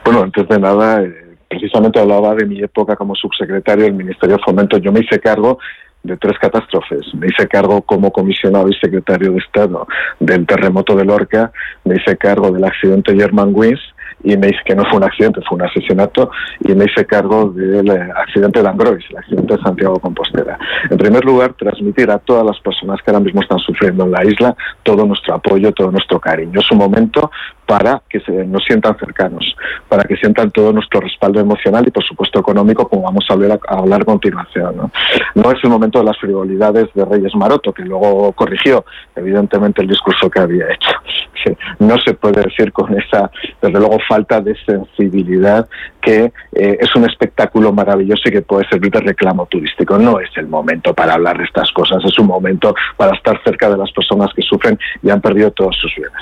Bueno, antes de nada, eh, precisamente hablaba de mi época como subsecretario del Ministerio de Fomento. Yo me hice cargo de tres catástrofes. Me hice cargo como comisionado y secretario de Estado del terremoto de Lorca, me hice cargo del accidente German Wings y me hice que no fue un accidente, fue un asesinato y me hice cargo del eh, accidente de Angrois, el accidente de Santiago Compostela. En primer lugar, transmitir a todas las personas que ahora mismo están sufriendo en la isla todo nuestro apoyo, todo nuestro cariño. Es un momento para que se, nos sientan cercanos, para que sientan todo nuestro respaldo emocional y, por supuesto, económico, como vamos a hablar a, hablar continuación. ¿no? no es el momento de las frivolidades de Reyes Maroto, que luego corrigió, evidentemente, el discurso que había hecho. No se puede decir con esa, desde luego, falta de sensibilidad que eh, es un espectáculo maravilloso y que puede servir de reclamo turístico. No es el momento para hablar de estas cosas, es un momento para estar cerca de las personas que sufren y han perdido todos sus bienes.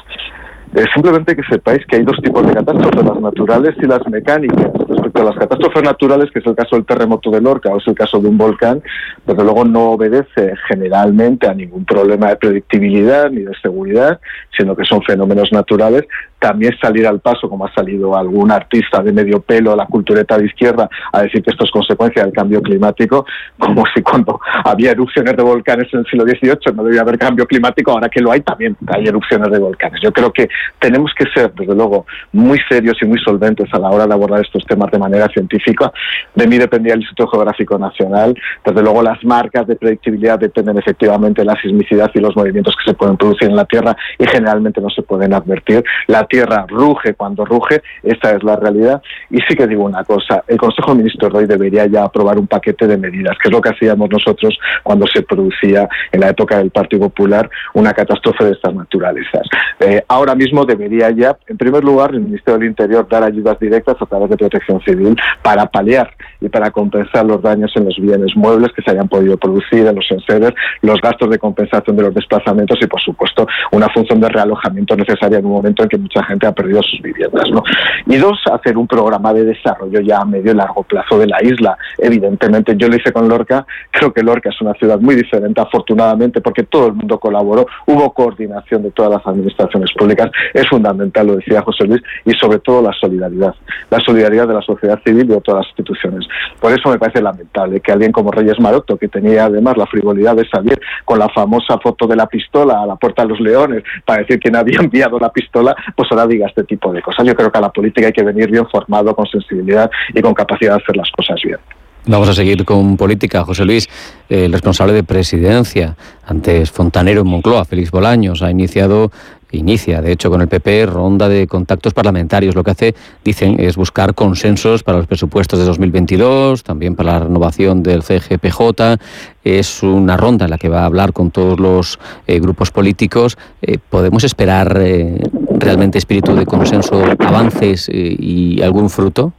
Eh, simplemente que sepáis que hay dos tipos de catástrofes, las naturales y las mecánicas. Respecto a las catástrofes naturales, que es el caso del terremoto de Lorca o es el caso de un volcán, desde luego no obedece generalmente a ningún problema de predictibilidad ni de seguridad, sino que son fenómenos naturales también salir al paso, como ha salido algún artista de medio pelo, la cultureta de izquierda, a decir que esto es consecuencia del cambio climático, como si cuando había erupciones de volcanes en el siglo XVIII no debía haber cambio climático, ahora que lo hay también hay erupciones de volcanes. Yo creo que tenemos que ser, desde luego, muy serios y muy solventes a la hora de abordar estos temas de manera científica. De mí dependía el Instituto Geográfico Nacional. Desde luego, las marcas de predictibilidad dependen efectivamente de la sismicidad y los movimientos que se pueden producir en la Tierra y generalmente no se pueden advertir. La tierra ruge cuando ruge, esa es la realidad. Y sí que digo una cosa, el Consejo de Ministros de hoy debería ya aprobar un paquete de medidas, que es lo que hacíamos nosotros cuando se producía en la época del Partido Popular una catástrofe de estas naturalezas. Eh, ahora mismo debería ya, en primer lugar, el Ministerio del Interior dar ayudas directas a través de protección civil para paliar y para compensar los daños en los bienes muebles que se hayan podido producir en los enseres, los gastos de compensación de los desplazamientos y, por supuesto, una función de realojamiento necesaria en un momento en que mucha gente ha perdido sus viviendas. ¿no? Y dos, hacer un programa de desarrollo ya a medio y largo plazo de la isla. Evidentemente, yo lo hice con Lorca, creo que Lorca es una ciudad muy diferente, afortunadamente, porque todo el mundo colaboró, hubo coordinación de todas las administraciones públicas, es fundamental, lo decía José Luis, y sobre todo la solidaridad, la solidaridad de la sociedad civil y de todas las instituciones. Por eso me parece lamentable que alguien como Reyes Maroto, que tenía además la frivolidad de salir con la famosa foto de la pistola a la puerta de los leones para decir quién había <laughs> enviado la pistola, pues ahora diga este tipo de cosas. Yo creo que a la política hay que venir bien formado, con sensibilidad y con capacidad de hacer las cosas bien. Vamos a seguir con política. José Luis, el responsable de presidencia, antes fontanero en Moncloa, Félix Bolaños, ha iniciado, inicia de hecho con el PP, ronda de contactos parlamentarios. Lo que hace, dicen, es buscar consensos para los presupuestos de 2022, también para la renovación del CGPJ. Es una ronda en la que va a hablar con todos los eh, grupos políticos. Eh, ¿Podemos esperar eh, realmente espíritu de consenso, avances y algún fruto?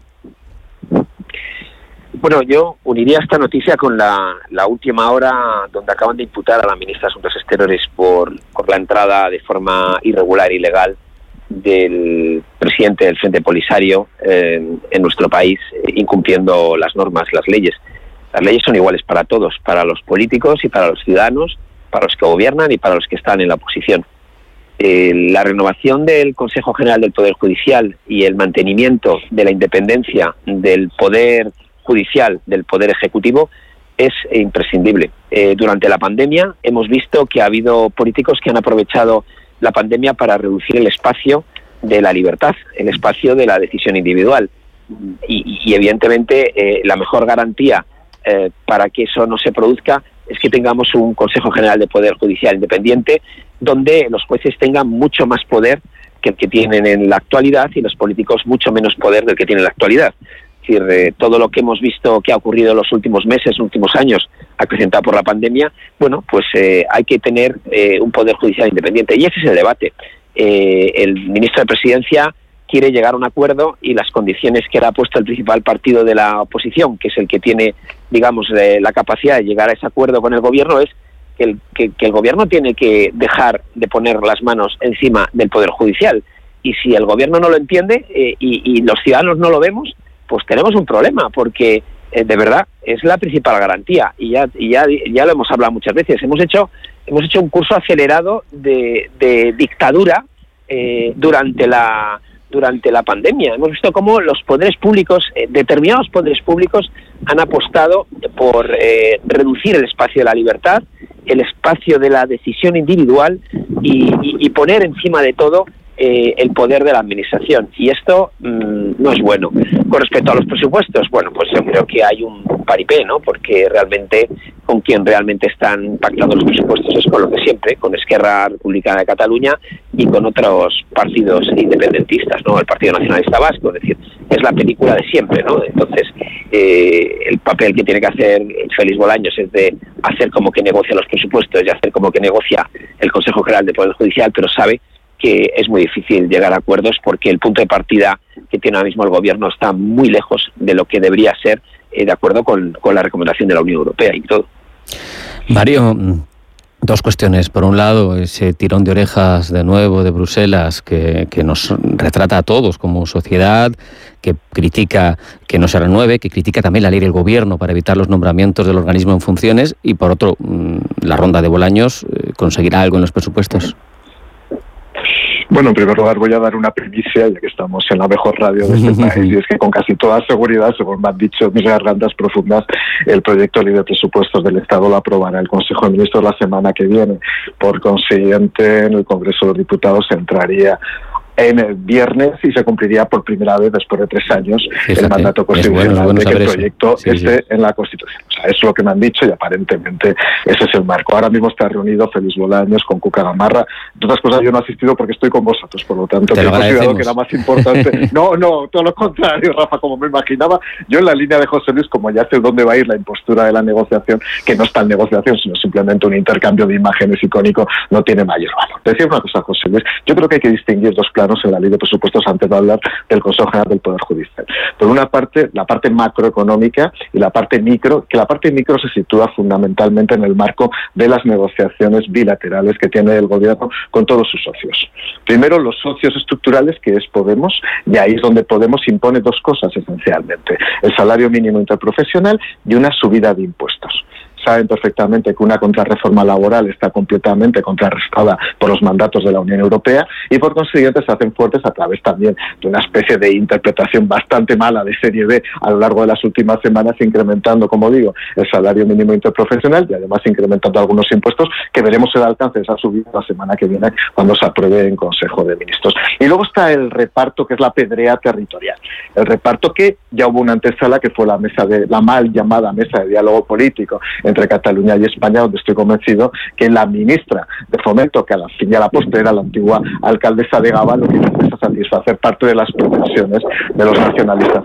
Bueno, yo uniría esta noticia con la, última hora donde acaban de imputar a la ministra de Asuntos Exteriores por, por la entrada de forma irregular e ilegal del presidente del Frente Polisario en nuestro país, incumpliendo las normas, las leyes. Las leyes son iguales para todos, para los políticos y para los ciudadanos, para los que gobiernan y para los que están en la oposición. eh, la renovación del Consejo General del Poder Judicial y el mantenimiento de la independencia del Poder Judicial, del Poder Ejecutivo, es imprescindible. Eh, durante la pandemia hemos visto que ha habido políticos que han aprovechado la pandemia para reducir el espacio de la libertad, el espacio de la decisión individual. Y, evidentemente eh, la mejor garantía para que eso no se produzca es que tengamos un Consejo General de Poder Judicial independiente donde los jueces tengan mucho más poder que el que tienen en la actualidad y los políticos mucho menos poder del que tienen en la actualidad. Decir, eh, todo lo que hemos visto que ha ocurrido en los últimos meses, últimos años, acrecentado por la pandemia, bueno, pues eh, hay que tener eh, un poder judicial independiente. Y ese es el debate. el ministro de Presidencia quiere llegar a un acuerdo y las condiciones que ha puesto el principal partido de la oposición, que es el que tiene, digamos, la capacidad de llegar a ese acuerdo con el gobierno, es que el, gobierno tiene que dejar de poner las manos encima del Poder Judicial. Y si el gobierno no lo entiende eh, y, los ciudadanos no lo vemos, pues tenemos un problema, porque eh, de verdad es la principal garantía. Y ya, ya, ya lo hemos hablado muchas veces. Hemos hecho, hemos hecho un curso acelerado de, dictadura eh, durante la durante la pandemia. Hemos visto cómo los poderes públicos, determinados poderes públicos, han apostado por reducir el espacio de la libertad el espacio de la decisión individual y, poner encima de todo eh, el poder de la administración. Y esto mm, no es bueno. Con respecto a los presupuestos, bueno, pues yo creo que hay un paripé, ¿no? Porque realmente con quien realmente están pactados los presupuestos es con lo de siempre, con Esquerra Republicana de Cataluña y con otros partidos independentistas, ¿no? El Partido Nacionalista Vasco, es decir, es la película de siempre, ¿no? Entonces, eh, el papel que tiene que hacer Félix Bolaños es de hacer como que negocia los presupuestos y hacer como que negocia el Consejo General de Poder Judicial, pero sabe que es muy difícil llegar a acuerdos porque el punto de partida que tiene ahora mismo el gobierno está muy lejos de lo que debería ser eh, de acuerdo con, con la recomendación de la Unión Europea y todo. Mario, Dos cuestiones. Por un lado, ese tirón de orejas de nuevo de Bruselas que, que, nos retrata a todos como sociedad, que critica que no se renueve, que critica también la ley del gobierno para evitar los nombramientos del organismo en funciones y, por otro, mm, la ronda de Bolaños eh, conseguirá algo en los presupuestos. Bueno, en primer lugar voy a dar una primicia, ya que estamos en la mejor radio de este <laughs> país, y es que con casi toda seguridad, según me han dicho mis gargantas profundas, el proyecto de ley de presupuestos del Estado lo aprobará el Consejo de Ministros la semana que viene. Por consiguiente, en el Congreso de los Diputados entraría en el viernes y se cumpliría por primera vez después de tres años el mandato constitucional de que el proyecto esté en la Constitución. O sea, es lo que me han dicho y aparentemente ese es el marco. Ahora mismo está reunido Félix Bolaños con Cuca Gamarra. De otras cosas yo no he asistido porque estoy con vosotros, por lo tanto he considerado que era más importante. <laughs> no, no, todo lo contrario, Rafa, como me imaginaba. Yo en la línea de José Luis, como ya sé dónde va a ir la impostura de la negociación, que no está en negociación, sino simplemente un intercambio de imágenes icónico, no tiene mayor valor. Decía una cosa, José Luis, yo creo que hay que distinguir dos planos en la ley de presupuestos antes de hablar del Consejo General del Poder Judicial. Por una parte, la parte macroeconómica y la parte micro, que la parte micro se sitúa fundamentalmente en el marco de las negociaciones bilaterales que tiene el Gobierno con todos sus socios. Primero, los socios estructurales, que es Podemos, y ahí es donde Podemos impone dos cosas esencialmente, el salario mínimo interprofesional y una subida de impuestos saben perfectamente que una contrarreforma laboral está completamente contrarrestada por los mandatos de la Unión Europea y por consiguiente se hacen fuertes a través también de una especie de interpretación bastante mala de serie B a lo largo de las últimas semanas, incrementando, como digo, el salario mínimo interprofesional y además incrementando algunos impuestos que veremos el alcance de esa subida la semana que viene cuando se apruebe en Consejo de Ministros. Y luego está el reparto, que es la pedrea territorial. El reparto que ya hubo una antesala que fue la mesa de la mal llamada mesa de diálogo político entre Cataluña y España, donde estoy convencido que la ministra de Fomento, que a la fin y a la postre era la antigua alcaldesa de Gaba, lo que a satisfacer parte de las pretensiones de los nacionalistas.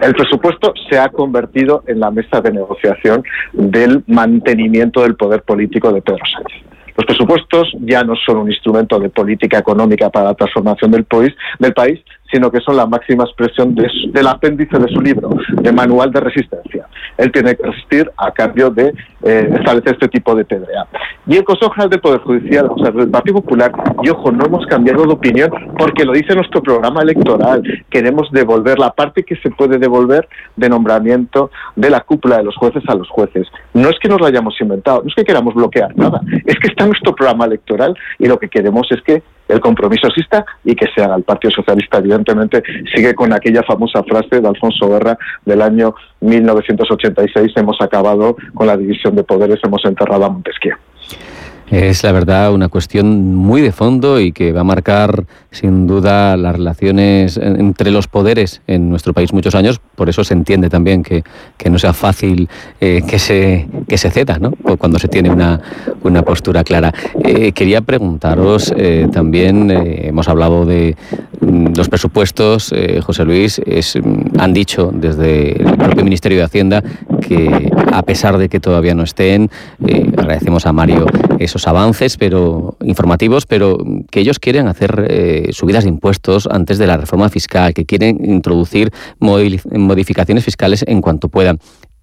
El presupuesto se ha convertido en la mesa de negociación del mantenimiento del poder político de Pedro Sánchez. Los presupuestos ya no son un instrumento de política económica para la transformación del país sino que son la máxima expresión del apéndice de su libro, de Manual de Resistencia. Él tiene que resistir a cambio de eh, establecer este tipo de PDA. Y el Consejo General del Poder Judicial, o sea, el Partido Popular, y ojo, no hemos cambiado de opinión porque lo dice nuestro programa electoral. Queremos devolver la parte que se puede devolver de nombramiento de la cúpula de los jueces a los jueces. No es que nos lo hayamos inventado, no es que queramos bloquear nada, es que está nuestro programa electoral y lo que queremos es que el compromiso exista y que se haga. El Partido Socialista, evidentemente, sigue con aquella famosa frase de Alfonso Guerra del año 1986, hemos acabado con la división de poderes, hemos enterrado a Montesquieu. Es la verdad una cuestión muy de fondo y que va a marcar sin duda las relaciones entre los poderes en nuestro país muchos años. Por eso se entiende también que, no sea fácil eh, que, se, que se ceda ¿no? cuando se tiene una, una postura clara. Eh, quería preguntaros eh, también, hemos hablado de mm, los presupuestos, José Luis, mm, han dicho desde el propio Ministerio de Hacienda que a pesar de que todavía no estén, agradecemos a Mario esos avances pero informativos, pero que ellos quieren hacer eh, subidas de impuestos antes de la reforma fiscal, que quieren introducir modificaciones fiscales en cuanto puedan.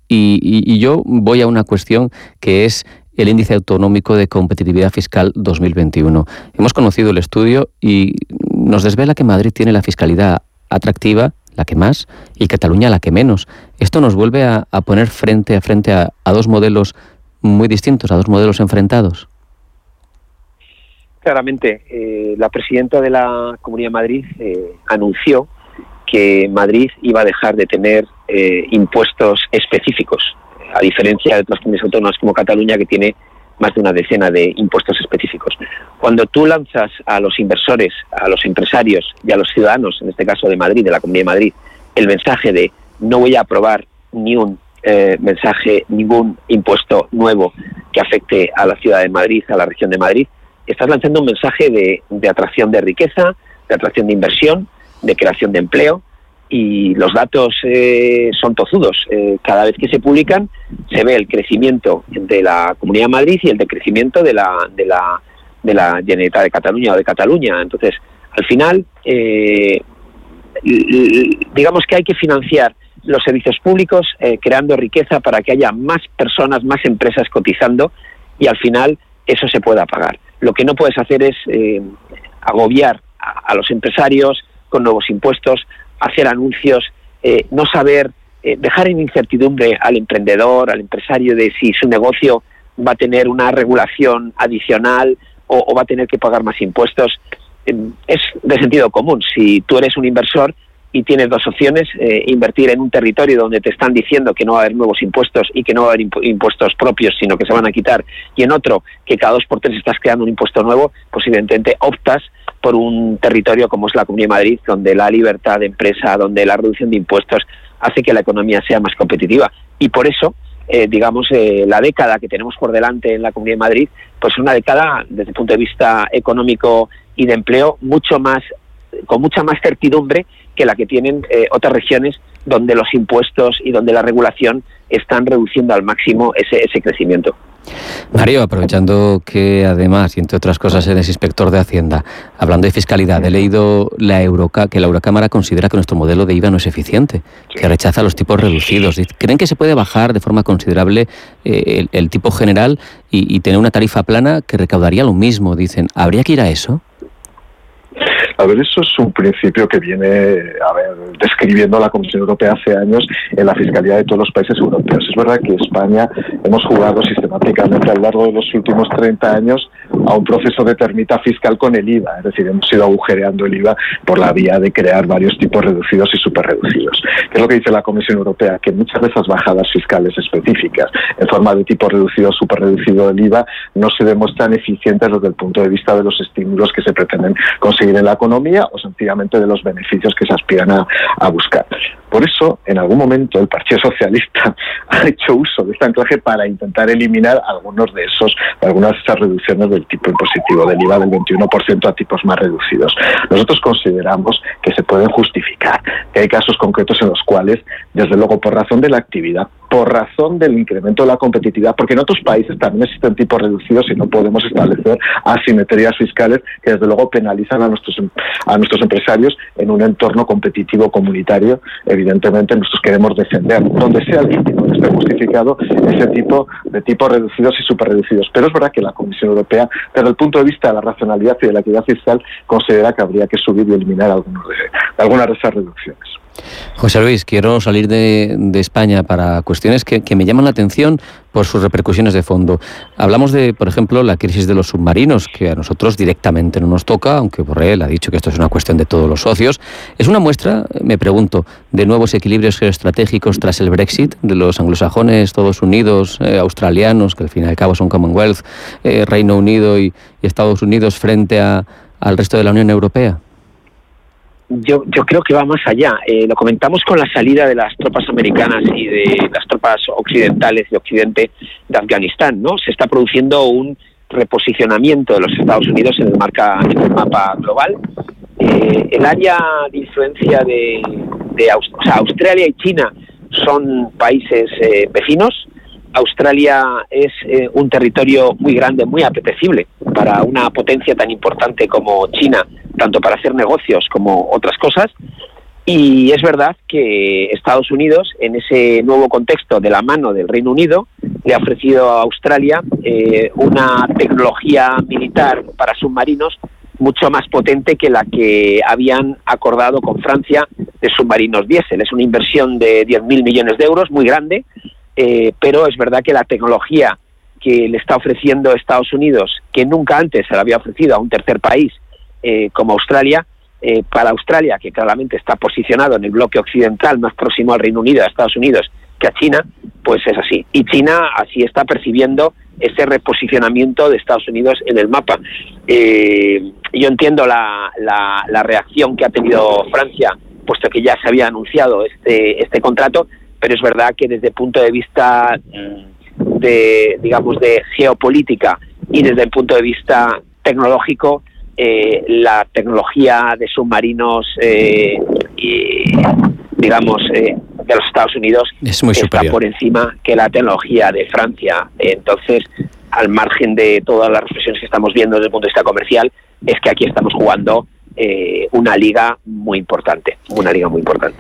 Y, yo voy a una cuestión que es el índice autonómico de competitividad fiscal 2021. Hemos conocido el estudio y nos desvela que Madrid tiene la fiscalidad atractiva, la que más, y Cataluña la que menos. Esto nos vuelve a, poner frente a frente a dos modelos muy distintos, a dos modelos enfrentados. Claramente, eh, la presidenta de la Comunidad de Madrid eh, anunció que Madrid iba a dejar de tener eh, impuestos específicos, a diferencia de otras comunidades autónomas como Cataluña, que tiene más de una decena de impuestos específicos. Cuando tú lanzas a los inversores, a los empresarios y a los ciudadanos, en este caso de Madrid, de la Comunidad de Madrid, el mensaje de no voy a aprobar ni un mensaje, ningún impuesto nuevo que afecte a la ciudad de Madrid, a la región de Madrid, estás lanzando un mensaje de, atracción de riqueza, de atracción de inversión, de creación de empleo y los datos eh, son tozudos. Eh, cada vez que se publican se ve el crecimiento de la Comunidad de Madrid y el decrecimiento de la, de la, de la Generalitat de Cataluña o de Cataluña. Entonces, al final, eh, digamos que hay que financiar los servicios públicos creando riqueza para que haya más personas, más empresas cotizando y al final eso se pueda pagar. Lo que no puedes hacer es eh, agobiar a, los empresarios con nuevos impuestos, hacer anuncios, eh, no saber, eh, dejar en incertidumbre al emprendedor, al empresario de si su negocio va a tener una regulación adicional o, va a tener que pagar más impuestos. es de sentido común. Si tú eres un inversor, y tienes dos opciones, eh, invertir en un territorio donde te están diciendo que no va a haber nuevos impuestos y que no va a haber impuestos propios, sino que se van a quitar, y en otro que cada dos por tres estás creando un impuesto nuevo, pues evidentemente optas por un territorio como es la Comunidad de Madrid, donde la libertad de empresa, donde la reducción de impuestos hace que la economía sea más competitiva. Y por eso, eh, digamos, eh, la década que tenemos por delante en la Comunidad de Madrid, pues es una década desde el punto de vista económico y de empleo mucho más con mucha más certidumbre que la que tienen eh, otras regiones donde los impuestos y donde la regulación están reduciendo al máximo ese, ese crecimiento. Mario, aprovechando que además, y entre otras cosas, eres inspector de Hacienda, hablando de fiscalidad, he leído la Euroca, que la Eurocámara considera que nuestro modelo de IVA no es eficiente, que rechaza los tipos reducidos. ¿Creen que se puede bajar de forma considerable eh, el, tipo general y, y tener una tarifa plana que recaudaría lo mismo? Dicen, ¿habría que ir a eso? A ver, eso es un principio que viene a ver, describiendo la Comisión Europea hace años en la fiscalidad de todos los países europeos. Es verdad que España hemos jugado sistemáticamente a lo largo de los últimos 30 años a un proceso de termita fiscal con el IVA, es decir, hemos ido agujereando el IVA por la vía de crear varios tipos reducidos y superreducidos. ¿Qué es lo que dice la Comisión Europea? Que muchas de esas bajadas fiscales específicas en forma de tipo reducido o superreducido del IVA no se demuestran eficientes desde el punto de vista de los estímulos que se pretenden conseguir en la economía o sencillamente de los beneficios que se aspiran a, buscar. Por eso, en algún momento, el Partido Socialista <laughs> ha hecho uso de este anclaje para intentar eliminar algunos de esos, algunas de esas reducciones del tipo impositivo del IVA del 21% a tipos más reducidos. Nosotros consideramos que se pueden justificar, que hay casos concretos en los cuales, desde luego, por razón de la actividad, por razón del incremento de la competitividad, porque en otros países también existen tipos reducidos y no podemos establecer asimetrías fiscales que desde luego penalizan a nuestros em, a nuestros empresarios en un entorno competitivo comunitario. Evidentemente nosotros queremos defender donde sea legítimo, esté justificado ese tipo de tipos reducidos y superreducidos. Pero es verdad que la Comisión Europea, desde el punto de vista de la racionalidad y de la equidad fiscal, considera que habría que subir y eliminar algunos de, algunas de esas reducciones. José Luis, quiero salir de, España para cuestiones que, me llaman la atención por sus repercusiones de fondo. Hablamos de, por ejemplo, la crisis de los submarinos, que a nosotros directamente no nos toca, aunque Borrell ha dicho que esto es una cuestión de todos los socios. ¿Es una muestra, me pregunto, de nuevos equilibrios geoestratégicos tras el Brexit, de los anglosajones, Estados Unidos, eh, australianos, que al fin y al cabo son Commonwealth, eh, Reino Unido y, y Estados Unidos frente a, al resto de la Unión Europea? Yo, yo creo que va más allá. Eh, lo comentamos con la salida de las tropas americanas y de las tropas occidentales de Occidente de Afganistán, ¿no? Se está produciendo un reposicionamiento de los Estados Unidos en el, marca, en el mapa global. Eh, el área de influencia de, de o sea, Australia y China son países eh, vecinos. Australia es un territorio muy grande, muy apetecible para una potencia tan importante como China tanto para hacer negocios como otras cosas. Y es verdad que Estados Unidos, en ese nuevo contexto de la mano del Reino Unido, le ha ofrecido a Australia eh, una tecnología militar para submarinos mucho más potente que la que habían acordado con Francia de submarinos diésel. Es una inversión de 10.000 millones de euros, muy grande, eh, pero es verdad que la tecnología que le está ofreciendo Estados Unidos, que nunca antes se la había ofrecido a un tercer país, eh, como Australia, eh, para Australia, que claramente está posicionado en el bloque occidental más próximo al Reino Unido, a Estados Unidos, que a China, pues es así. Y China así está percibiendo ese reposicionamiento de Estados Unidos en el mapa. Eh, yo entiendo la, la, reacción que ha tenido Francia, puesto que ya se había anunciado este, este contrato, pero es verdad que desde el punto de vista de, digamos, de geopolítica y desde el punto de vista tecnológico, eh, la tecnología de submarinos, eh, y, digamos, eh, de los Estados Unidos es muy está por encima que la tecnología de Francia. Entonces, al margen de todas las reflexiones que estamos viendo desde el punto de vista comercial, es que aquí estamos jugando una liga muy importante, una liga muy importante.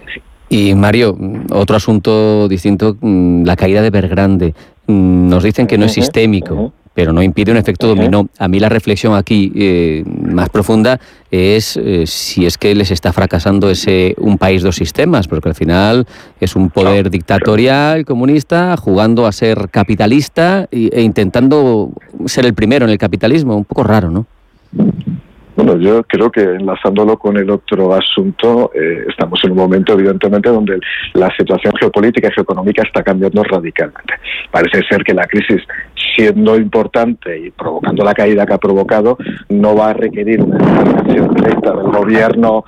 Y Mario, otro asunto distinto, mm, la caída de Bergrande. Mm, nos dicen que no es sistémico pero no impide un efecto dominó. A mí la reflexión aquí eh, más profunda es eh, si es que les está fracasando ese un país dos sistemas, porque al final es un poder dictatorial comunista jugando a ser capitalista e intentando ser el primero en el capitalismo, un poco raro, ¿no? Bueno, yo creo que enlazándolo con el otro asunto, eh, estamos en un momento, evidentemente, donde la situación geopolítica y geoeconómica está cambiando radicalmente. Parece ser que la crisis, siendo importante y provocando la caída que ha provocado, no va a requerir una intervención directa del gobierno.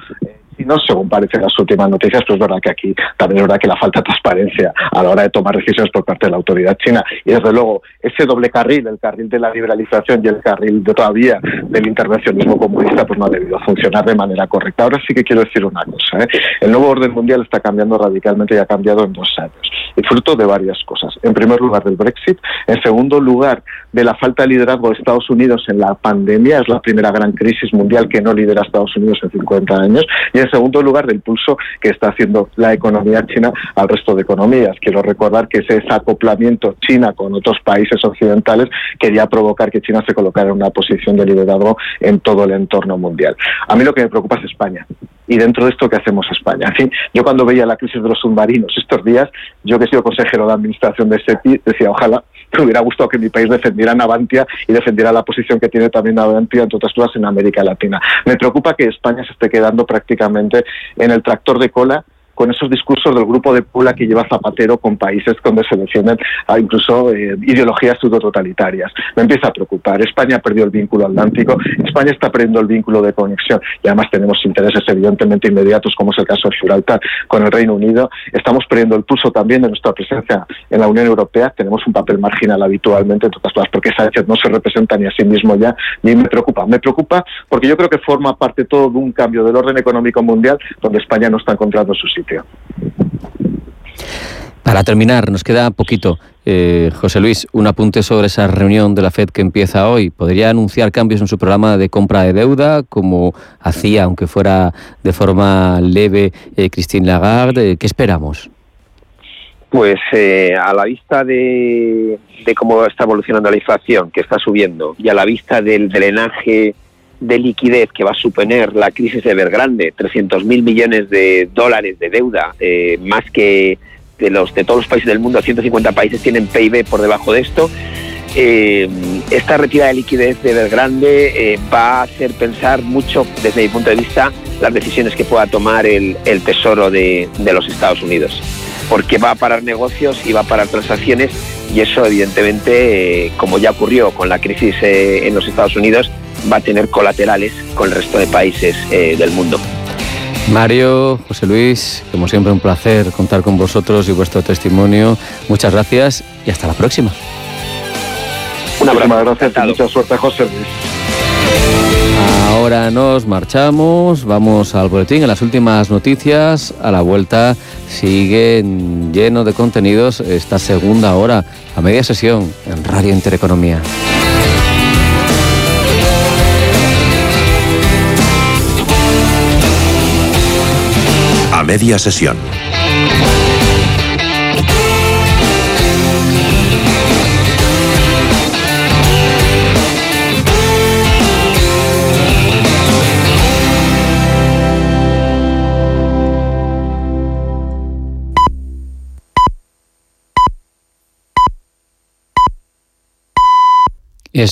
No según parecen las últimas noticias, pero es verdad que aquí también es verdad que la falta de transparencia a la hora de tomar decisiones por parte de la autoridad china y desde luego ese doble carril, el carril de la liberalización y el carril todavía del intervencionismo comunista, pues no ha debido funcionar de manera correcta. Ahora sí que quiero decir una cosa, ¿eh? el nuevo orden mundial está cambiando radicalmente y ha cambiado en dos años y fruto de varias cosas. En primer lugar del Brexit, en segundo lugar de la falta de liderazgo de Estados Unidos en la pandemia, es la primera gran crisis mundial que no lidera Estados Unidos en 50 años y en segundo lugar, del pulso que está haciendo la economía china al resto de economías. Quiero recordar que ese acoplamiento China con otros países occidentales quería provocar que China se colocara en una posición de liderazgo en todo el entorno mundial. A mí lo que me preocupa es España y dentro de esto, ¿qué hacemos España? En fin, yo cuando veía la crisis de los submarinos estos días, yo que he sido consejero de administración de SEPI, decía, ojalá me hubiera gustado que mi país defendiera Navantia y defendiera la posición que tiene también Navantia, entre otras cosas, en América Latina. Me preocupa que España se esté quedando prácticamente en el tractor de cola con esos discursos del grupo de Pula que lleva Zapatero con países donde se defienden incluso eh, ideologías pseudo-totalitarias. Me empieza a preocupar. España perdió el vínculo atlántico, España está perdiendo el vínculo de conexión y además tenemos intereses evidentemente inmediatos, como es el caso de Gibraltar, con el Reino Unido. Estamos perdiendo el pulso también de nuestra presencia en la Unión Europea. Tenemos un papel marginal habitualmente, entre otras cosas, porque Sánchez no se representa ni a sí mismo ya, ni me preocupa. Me preocupa porque yo creo que forma parte todo de un cambio del orden económico mundial donde España no está encontrando su sitio. Para terminar, nos queda poquito. Eh, José Luis, un apunte sobre esa reunión de la FED que empieza hoy. ¿Podría anunciar cambios en su programa de compra de deuda, como hacía, aunque fuera de forma leve, eh, Christine Lagarde? ¿Qué esperamos? Pues eh, a la vista de, cómo está evolucionando la inflación, que está subiendo, y a la vista del drenaje de liquidez que va a suponer la crisis de Evergrande, 300.000 millones de dólares de deuda, más que de, los, de todos los países del mundo, 150 países tienen PIB por debajo de esto. Eh, esta retirada de liquidez de Belgrande eh, va a hacer pensar mucho, desde mi punto de vista, las decisiones que pueda tomar el, Tesoro de, los Estados Unidos. Porque va a parar negocios y va a parar transacciones y eso evidentemente, eh, como ya ocurrió con la crisis en los Estados Unidos, va a tener colaterales con el resto de países del mundo. Mario, José Luis, como siempre un placer contar con vosotros y vuestro testimonio. Muchas gracias y hasta la próxima. Una gracias y mucha suerte, José Luis. Ahora nos marchamos, vamos al boletín, en las últimas noticias, a la vuelta sigue lleno de contenidos esta segunda hora, a media sesión en Radio Intereconomía. media sesión. Es la